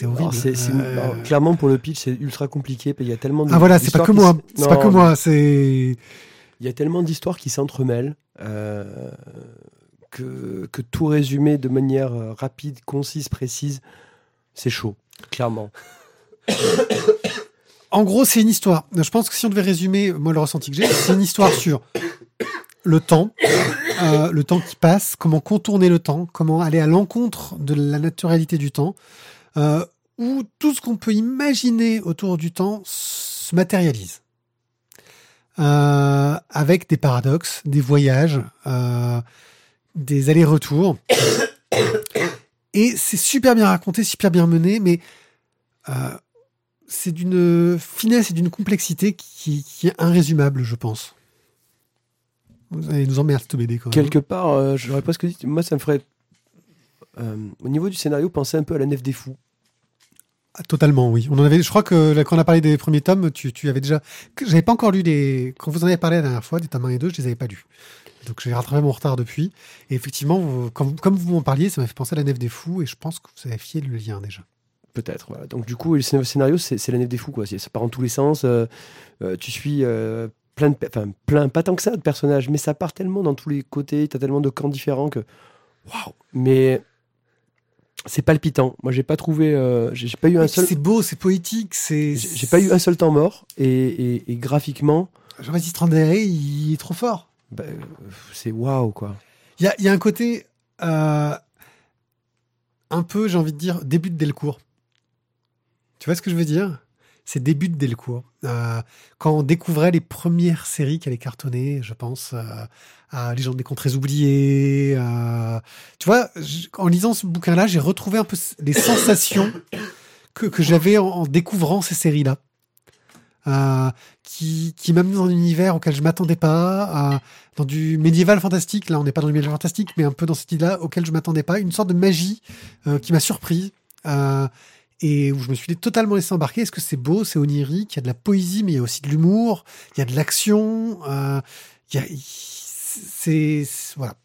horrible. Euh, alors, clairement, pour le pitch, c'est ultra compliqué. Il y a tellement de- ah voilà, c'est pas que moi. C'est pas que moi. C'est Il y a tellement d'histoires qui s'entremêlent euh, que, tout résumer de manière euh, rapide, concise, précise, c'est chaud, clairement. [coughs] En gros, c'est une histoire. Je pense que si on devait résumer, moi, le ressenti que j'ai, c'est une histoire sur le temps, euh, le temps qui passe, comment contourner le temps, comment aller à l'encontre de la naturalité du temps, euh, où tout ce qu'on peut imaginer autour du temps se matérialise. Avec des paradoxes, des voyages, des allers-retours. [coughs] Et c'est super bien raconté, super bien mené, mais euh, c'est d'une finesse et d'une complexité qui, qui est irrésumable, je pense. Vous allez nous emmerder cette BD quand même. Quelque part, euh, j'aurais presque dit, moi, ça me ferait, euh, au niveau du scénario, penser un peu à la Nef des Fous. Ah, totalement, oui. On en avait, je crois que là, quand on a parlé des premiers tomes, tu, tu avais déjà. que J'avais pas encore lu des. Quand vous en avez parlé la dernière fois, des tomes 1 et 2, je les avais pas lus. Donc j'ai rattrapé mon retard depuis. Et effectivement, vous- comme vous m'en parliez, ça m'a fait penser à la Nef des Fous et je pense que vous avez fié le lien déjà. Peut-être. Voilà. Donc du coup, le scén- scénario, c'est c'est la nef des fous, quoi. C'est- Ça part en tous les sens. euh, euh, tu suis euh, plein de, enfin plein, pas tant que ça de personnages, mais ça part tellement dans tous les côtés. T'as tellement de camps différents que, waouh. Mais c'est palpitant. Moi, j'ai pas trouvé, euh, j'ai j'ai pas eu un seul, C'est beau, c'est poétique, c'est. j'ai j'ai pas eu un seul temps mort. Et, et- et graphiquement, Jean-Baptiste il est trop fort. Bah, c'est waouh, quoi. Il y a, un côté euh, un peu, j'ai envie de dire, début de Delcourt. Tu vois ce que je veux dire? C'est début de Delcourt. Euh, quand on découvrait les premières séries qui allaient cartonner, je pense euh, à Légende des contrées oubliées. euh, tu vois, en lisant ce bouquin-là, j'ai retrouvé un peu les sensations que, j'avais en découvrant ces séries-là. Euh, qui, qui m'amenait dans un univers auquel je m'attendais pas, euh, dans du médiéval fantastique. Là, on n'est pas dans le médiéval fantastique, mais un peu dans cette idée-là auquel je m'attendais pas. Une sorte de magie euh, qui m'a surpris euh, et où je me suis totalement laissé embarquer. Est-ce que c'est beau, c'est onirique, il y a de la poésie, mais il y a aussi de l'humour, il y a de l'action. il y a, c'est, voilà.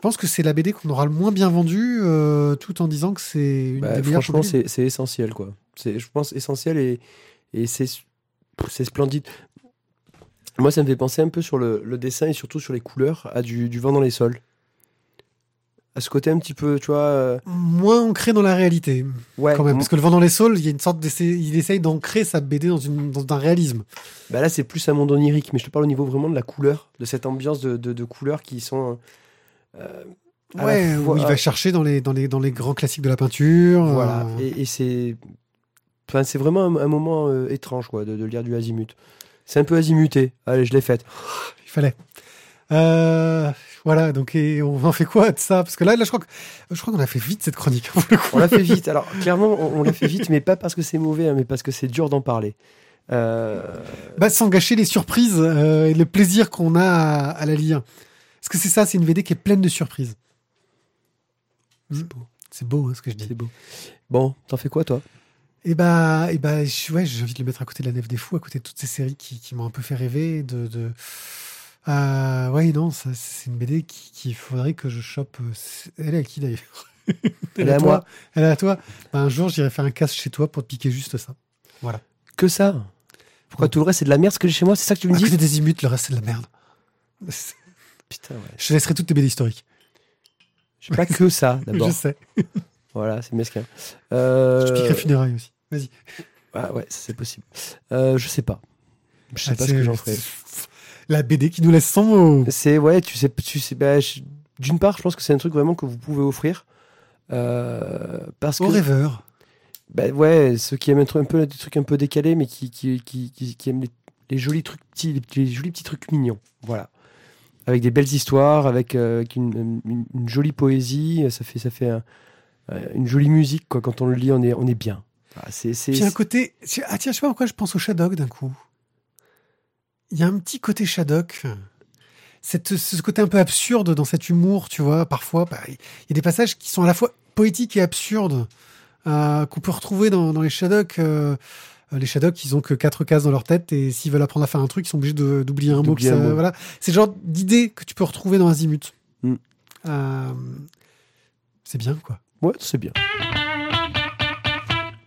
Je pense que c'est la BD qu'on aura le moins bien vendue, euh, tout en disant que c'est une Bah, des meilleures franchement, c'est essentiel, quoi. C'est, je pense, essentiel et, et c'est, splendide. Moi, ça me fait penser un peu sur le, le dessin et surtout sur les couleurs à du, du vent dans les sols. À ce côté un petit peu, tu vois. euh, Moins ancré dans la réalité, ouais. quand même. m- Parce que le vent dans les saules, il y a une sorte d'essai, il essaye d'ancrer sa BD dans, une, dans un réalisme. Bah là, c'est plus un monde onirique, mais je te parle au niveau vraiment de la couleur, de cette ambiance de, de, de couleurs qui sont. euh, Ouais, fois- où il va chercher dans les, dans, les, dans les grands classiques de la peinture. Voilà. euh, Et, et c'est. Enfin, c'est vraiment un, un moment euh, étrange, quoi, de, de lire du azimut. C'est un peu azimuté. Allez, je l'ai faite. Il fallait. Euh, voilà, donc et on en fait quoi de ça? Parce que là, là, je crois que je crois qu'on a fait vite cette chronique. pour le coup. On l'a fait vite. Alors, clairement, on, on l'a fait vite, mais pas parce que c'est mauvais, hein, mais parce que c'est dur d'en parler. Euh, Bah, sans gâcher les surprises euh, et le plaisir qu'on a à, à la lire. Est-ce que c'est ça C'est une BD qui est pleine de surprises. c'est beau. C'est beau, hein, ce que je dis. C'est beau. Bon, t'en fais quoi, toi? Et bah, et bah, je- ouais, j'ai envie de le mettre à côté de la Nef des Fous, à côté de toutes ces séries qui, qui m'ont un peu fait rêver. De, de... Euh, ouais, non, ça, c'est une BD qui- qu'il faudrait que je chope. euh, c'est- Elle est à qui d'ailleurs? [laughs] Elle est à moi. Elle est à toi. Bah, un jour, j'irai faire un casse chez toi pour te piquer juste ça. Que ça? Pourquoi tout le reste, c'est de la merde ce que j'ai chez moi? C'est ça que tu me À dis? côté des imutes, le reste c'est de la merde. Putain, ouais. Je laisserai toutes tes BD historiques. J'ai pas que ça, [laughs] d'abord. Je sais. Voilà, c'est mesquin. Euh... Je piquerai funérailles aussi. Vas-y. Ah ouais, c'est possible. Euh, je sais pas. Je sais Ah, pas ce que j'en ferai. La BD qui nous laisse sans mots. C'est ouais, tu sais, tu sais. bah, je- D'une part, je pense que c'est un truc vraiment que vous pouvez offrir. Euh, parce que rêveur. bah, ouais, ceux qui aiment un, truc, un peu des trucs un peu décalés, mais qui qui, qui, qui, qui aiment les, les jolis trucs petits, les, jolis petits trucs mignons. Voilà, avec des belles histoires, avec, euh, avec une, une- une jolie poésie, ça fait ça fait un- une jolie musique quoi. Quand on le lit, on est on est bien. Ah, c'est Puis un côté. Ah tiens, je sais pas pourquoi je pense au Shadok d'un coup. Il y a un petit côté Shadok. Cette, ce côté un peu absurde dans cet humour, tu vois, parfois. bah, Il y a des passages qui sont à la fois poétiques et absurdes, euh, qu'on peut retrouver dans, dans les Shadok. euh, les Shadok, ils ont que quatre cases dans leur tête et s'ils veulent apprendre à faire un truc, ils sont obligés d'oublier un mot. que un. Voilà. C'est le genre d'idée que tu peux retrouver dans Azimut. Mm. Euh, c'est bien, quoi. Ouais, c'est bien.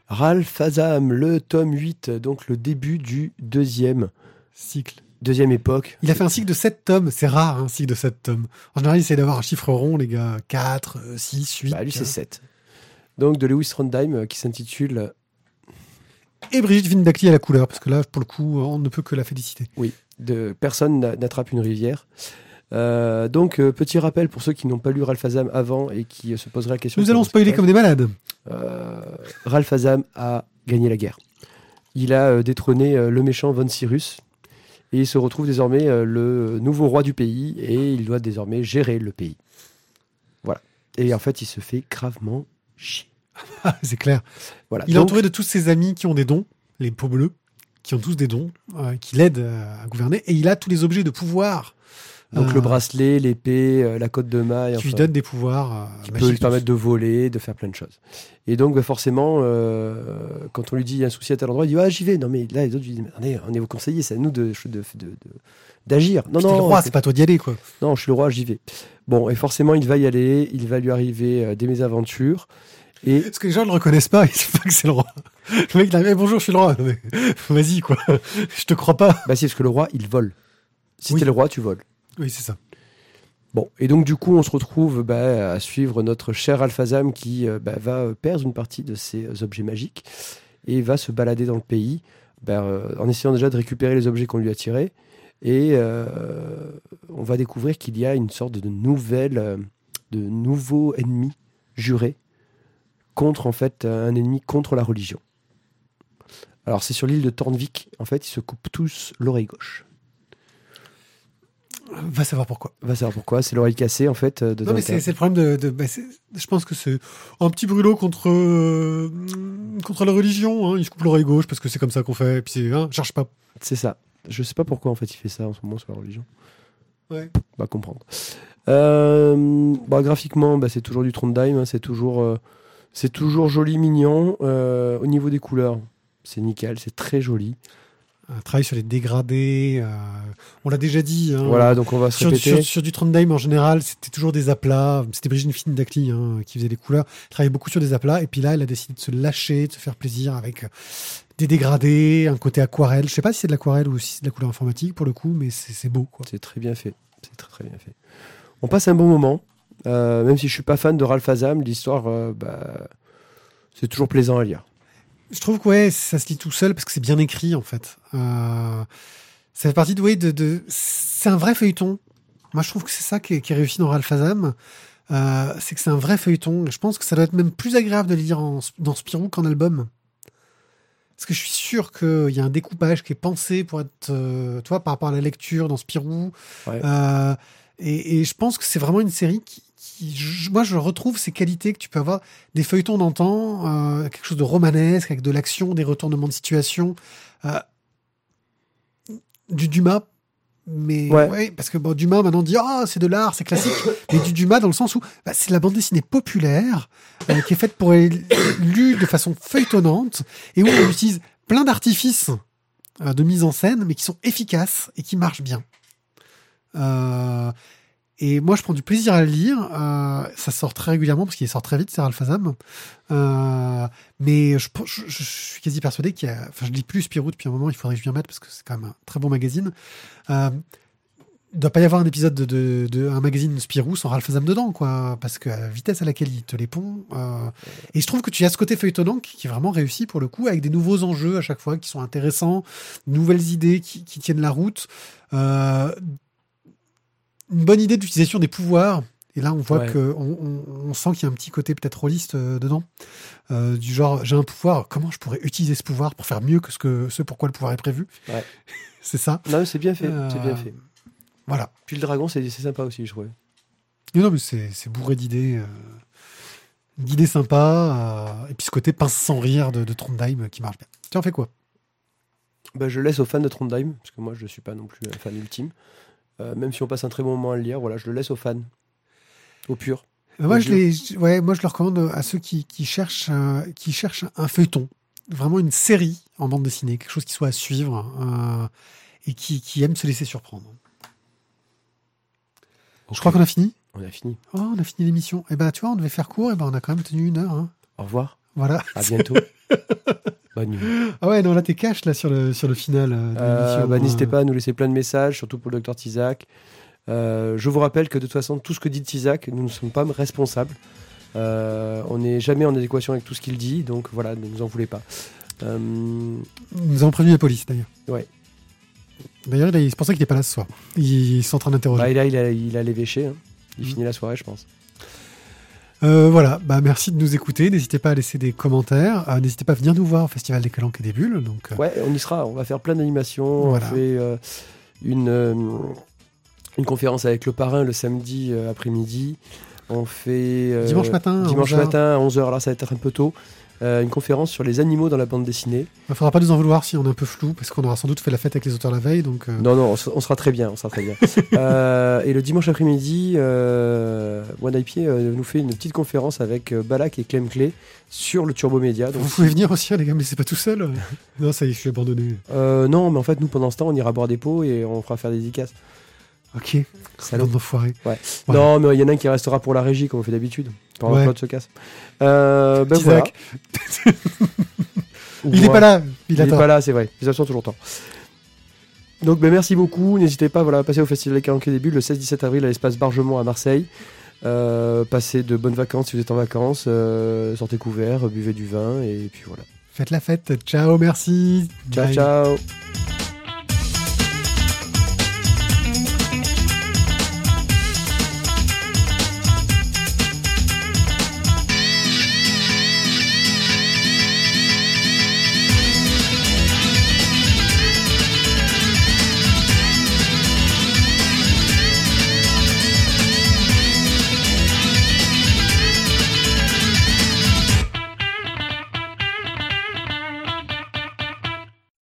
Ralph Azam, le tome 8, donc le début du deuxième, Cycle. deuxième époque. Il a fait un cycle de 7 tomes. C'est rare, un cycle de 7 tomes. En général, il essaie d'avoir un chiffre rond, les gars. 4, 6, 8. Bah, lui, c'est 7. Donc de Lewis Trondheim euh, qui s'intitule Et Brigitte Vindacli à la couleur, parce que là, pour le coup, on ne peut que la féliciter. de Personne n'a- n'attrape une rivière. Euh, donc, euh, petit rappel pour ceux qui n'ont pas lu Ralph Azam avant et qui euh, se poseraient la question. Nous allons spoiler comme des malades. Ralph Azam a gagné la guerre. Il a détrôné le méchant Von Cyrus et il se retrouve désormais le nouveau roi du pays et il doit désormais gérer le pays. Voilà. Et en fait, il se fait gravement chier. [laughs] Ah, c'est clair. Voilà. Il est entouré de tous ses amis qui ont des dons, les peaux bleues, qui ont tous des dons, qui l'aident à gouverner. Et il a tous les objets de pouvoir donc euh, le bracelet, l'épée, euh, la côte de maille, qui lui enfin, donnent des pouvoirs euh, qui peut lui permettre de voler, de faire plein de choses. Et donc, bah, forcément, euh, quand on lui dit il y a un souci à tel endroit, il dit ah j'y vais. Non mais là les autres lui disent mais attendez, on est vos conseillers, c'est à nous de de- de- de- d'agir. Non non, le roi, c'est- pas toi d'y aller, quoi. Non, je suis le roi, j'y vais. Bon, et forcément, il va y aller, il va lui arriver euh, des mésaventures. Et Parce que les gens ne le reconnaissent pas, [laughs] ils savent pas que c'est le roi. Le mec, il arrive, bonjour, je suis le roi. Vas-y, quoi. [laughs] Je te crois pas. bah si, parce que le roi, il vole. Si Oui. t'es le roi, tu voles. Oui, c'est ça. Bon, et donc du coup, on se retrouve bah, à suivre notre cher Alphazam qui euh, bah, va euh, perdre une partie de ses euh, objets magiques et va se balader dans le pays bah, en essayant déjà de récupérer les objets qu'on lui a tirés. Et on va découvrir qu'il y a une sorte de nouvelle, de nouveau ennemi juré contre en fait un ennemi contre la religion. Alors c'est sur l'île de Tornvik, en fait, ils se coupent tous l'oreille gauche. Va savoir pourquoi. Va savoir pourquoi, c'est l'oreille cassée en fait. euh, de Non, mais c'est le problème de. de- bah, je pense que c'est un petit brûlot contre, euh, contre la religion. Hein. Il se coupe l'oreille gauche parce que c'est comme ça qu'on fait. Et puis, c'est, hein, cherche pas. C'est ça. Je sais pas pourquoi en fait il fait ça en ce moment sur la religion. Ouais. On va comprendre. Euh, bah, graphiquement, bah, c'est toujours du Trondheim, hein, c'est toujours, euh, c'est toujours joli, mignon. Au niveau des couleurs, c'est nickel, c'est très joli. Un travail sur les dégradés. euh, on l'a déjà dit. hein. Voilà, donc on va se Sur, répéter. sur, sur du Trondheim en général, c'était toujours des aplats. C'était Brigitte Fine d'Acli hein, qui faisait les couleurs. Elle travaillait beaucoup sur des aplats. Et puis là, elle a décidé de se lâcher, de se faire plaisir avec euh, des dégradés, un côté aquarelle. Je sais pas si c'est de l'aquarelle ou si c'est de la couleur informatique pour le coup, mais c'est beau. C'est très bien fait. C'est très très bien fait. On passe un bon moment. Euh, même si je suis pas fan de Ralph Azam, l'histoire, euh, bah, c'est toujours plaisant à lire. Je trouve que ouais, ça se lit tout seul parce que c'est bien écrit en fait. Euh, ça fait partie de, ouais, de, de c'est un vrai feuilleton. Moi, je trouve que c'est ça qui est, qui est réussi dans Ralph Azam. Euh, c'est que c'est un vrai feuilleton. Et je pense que ça doit être même plus agréable de le lire en, dans Spirou qu'en album. Parce que je suis sûr qu'il y a un découpage qui est pensé pour être, euh, toi, par rapport à la lecture dans Spirou. Ouais. Euh, et, et je pense que c'est vraiment une série qui, qui- je- moi, je retrouve ces qualités que tu peux avoir des feuilletons d'antan, euh, quelque chose de romanesque, avec de l'action, des retournements de situation, euh, du Dumas. Mais Ouais. ouais. parce que bon, Dumas maintenant dit ah c'est de l'art, c'est classique, mais du Dumas dans le sens où bah, c'est de la bande dessinée populaire euh, qui est faite pour être lue de façon feuilletonnante et où on utilise plein d'artifices de mise en scène, mais qui sont efficaces et qui marchent bien. Euh, et moi, je prends du plaisir à le lire. Euh, ça sort très régulièrement parce qu'il sort très vite, c'est Ralph Azam. Euh, mais je, suis quasi persuadé qu'il y a. Enfin, je lis plus Spirou depuis un moment. Il faudrait que je m'y remette parce que c'est quand même un très bon magazine. Euh, il doit pas y avoir un épisode de, de, un magazine Spirou sans Ralph Azam dedans, quoi. Parce que la vitesse à laquelle il te les pond. euh, et je trouve que tu as ce côté feuilletonnant qui, est vraiment réussi pour le coup, avec des nouveaux enjeux à chaque fois qui sont intéressants, nouvelles idées qui, tiennent la route. Une bonne idée d'utilisation des pouvoirs. Et là, on voit Ouais. que on, on- on sent qu'il y a un petit côté peut-être rôliste euh, dedans, Euh, du genre j'ai un pouvoir, comment je pourrais utiliser ce pouvoir pour faire mieux que ce que ce pourquoi le pouvoir est prévu? Ouais. [laughs] c'est ça. Non, c'est bien fait. C'est bien Euh, fait. Voilà. Puis le dragon, c'est sympa aussi, je trouvais. Non, mais c'est bourré d'idées, euh, d'idées sympas, euh, et puis ce côté pince sans rire de, de Trondheim euh, qui marche bien. Tu en fais quoi? Bah, je laisse aux fans de Trondheim, parce que moi, je suis pas non plus un fan ultime. Euh, même si on passe un très bon moment à le lire, voilà, je le laisse aux fans. Au pur. Euh, Moi, je les, ouais, moi, je le recommande à ceux qui, qui cherchent, euh, qui cherchent un feuilleton, vraiment une série en bande dessinée, quelque chose qui soit à suivre euh, et qui, qui aime se laisser surprendre. Je crois qu'on a fini? On a fini. Oh, on a fini l'émission. Et ben, tu vois, on devait faire court, et ben, on a quand même tenu une heure. hein. Au revoir. Voilà. À bientôt. [laughs] Ah ouais, non, là, t'es cash là sur le sur le final euh, de Euh, bah, N'hésitez pas à nous laisser plein de messages, surtout pour le docteur Tizak. Euh, je vous rappelle que de toute façon, tout ce que dit Tizak, nous ne sommes pas responsables. Euh, on n'est jamais en adéquation avec tout ce qu'il dit, donc voilà, ne nous en voulez pas. Nous avons prévenu la police d'ailleurs. Ouais. D'ailleurs, il a- c'est pour ça qu'il n'est pas là ce soir. Ils, sont en train d'interroger. bah, et là, il a, il a l'évéché. hein. Il Mm. finit la soirée, je pense. Euh, voilà, bah, merci de nous écouter. N'hésitez pas à laisser des commentaires. Euh, N'hésitez pas à venir nous voir au Festival des Calanques et des Bulles. Donc, euh, Ouais, on y sera. On va faire plein d'animations. Voilà. On fait une, une conférence avec le parrain le samedi après-midi. On fait. dimanche matin, Dimanche 11 heures. matin à 11h. Là, ça va être un peu tôt. Euh, une conférence sur les animaux dans la bande dessinée. Il faudra pas nous en vouloir si on est un peu flou, parce qu'on aura sans doute fait la fête avec les auteurs la veille. Donc, euh, Non, non, on, se- on sera très bien. On sera très bien. [laughs] Euh, et le dimanche après-midi, One IP nous fait une petite conférence avec Balak et Clem Clé sur le Turbo Média. Donc, vous pouvez venir aussi, hein, les gars, mais c'est pas tout seul. [laughs] non, ça y est, je suis abandonné. non, mais en fait, nous, pendant ce temps, on ira boire des pots et on fera faire des dédicaces. Ok. Salaud. Bande d'enfoirés. Ouais. Voilà. Non, mais il y en a un qui restera pour la régie, comme on fait d'habitude. Pendant Ouais. Claude se casse. Euh, ben voilà. [laughs] Il est moi. pas là. Il, Il est attend. pas là, c'est vrai. Ils absentent toujours longtemps. Donc, ben, merci beaucoup. N'hésitez pas voilà, à passer au Festival des Calanques des Bulles le 16-17 avril à l'espace Bargemont à Marseille. Euh, passez de bonnes vacances si vous êtes en vacances. euh, sortez couverts, buvez du vin et puis voilà. Faites la fête. Ciao, merci. Ciao, Bye. ciao.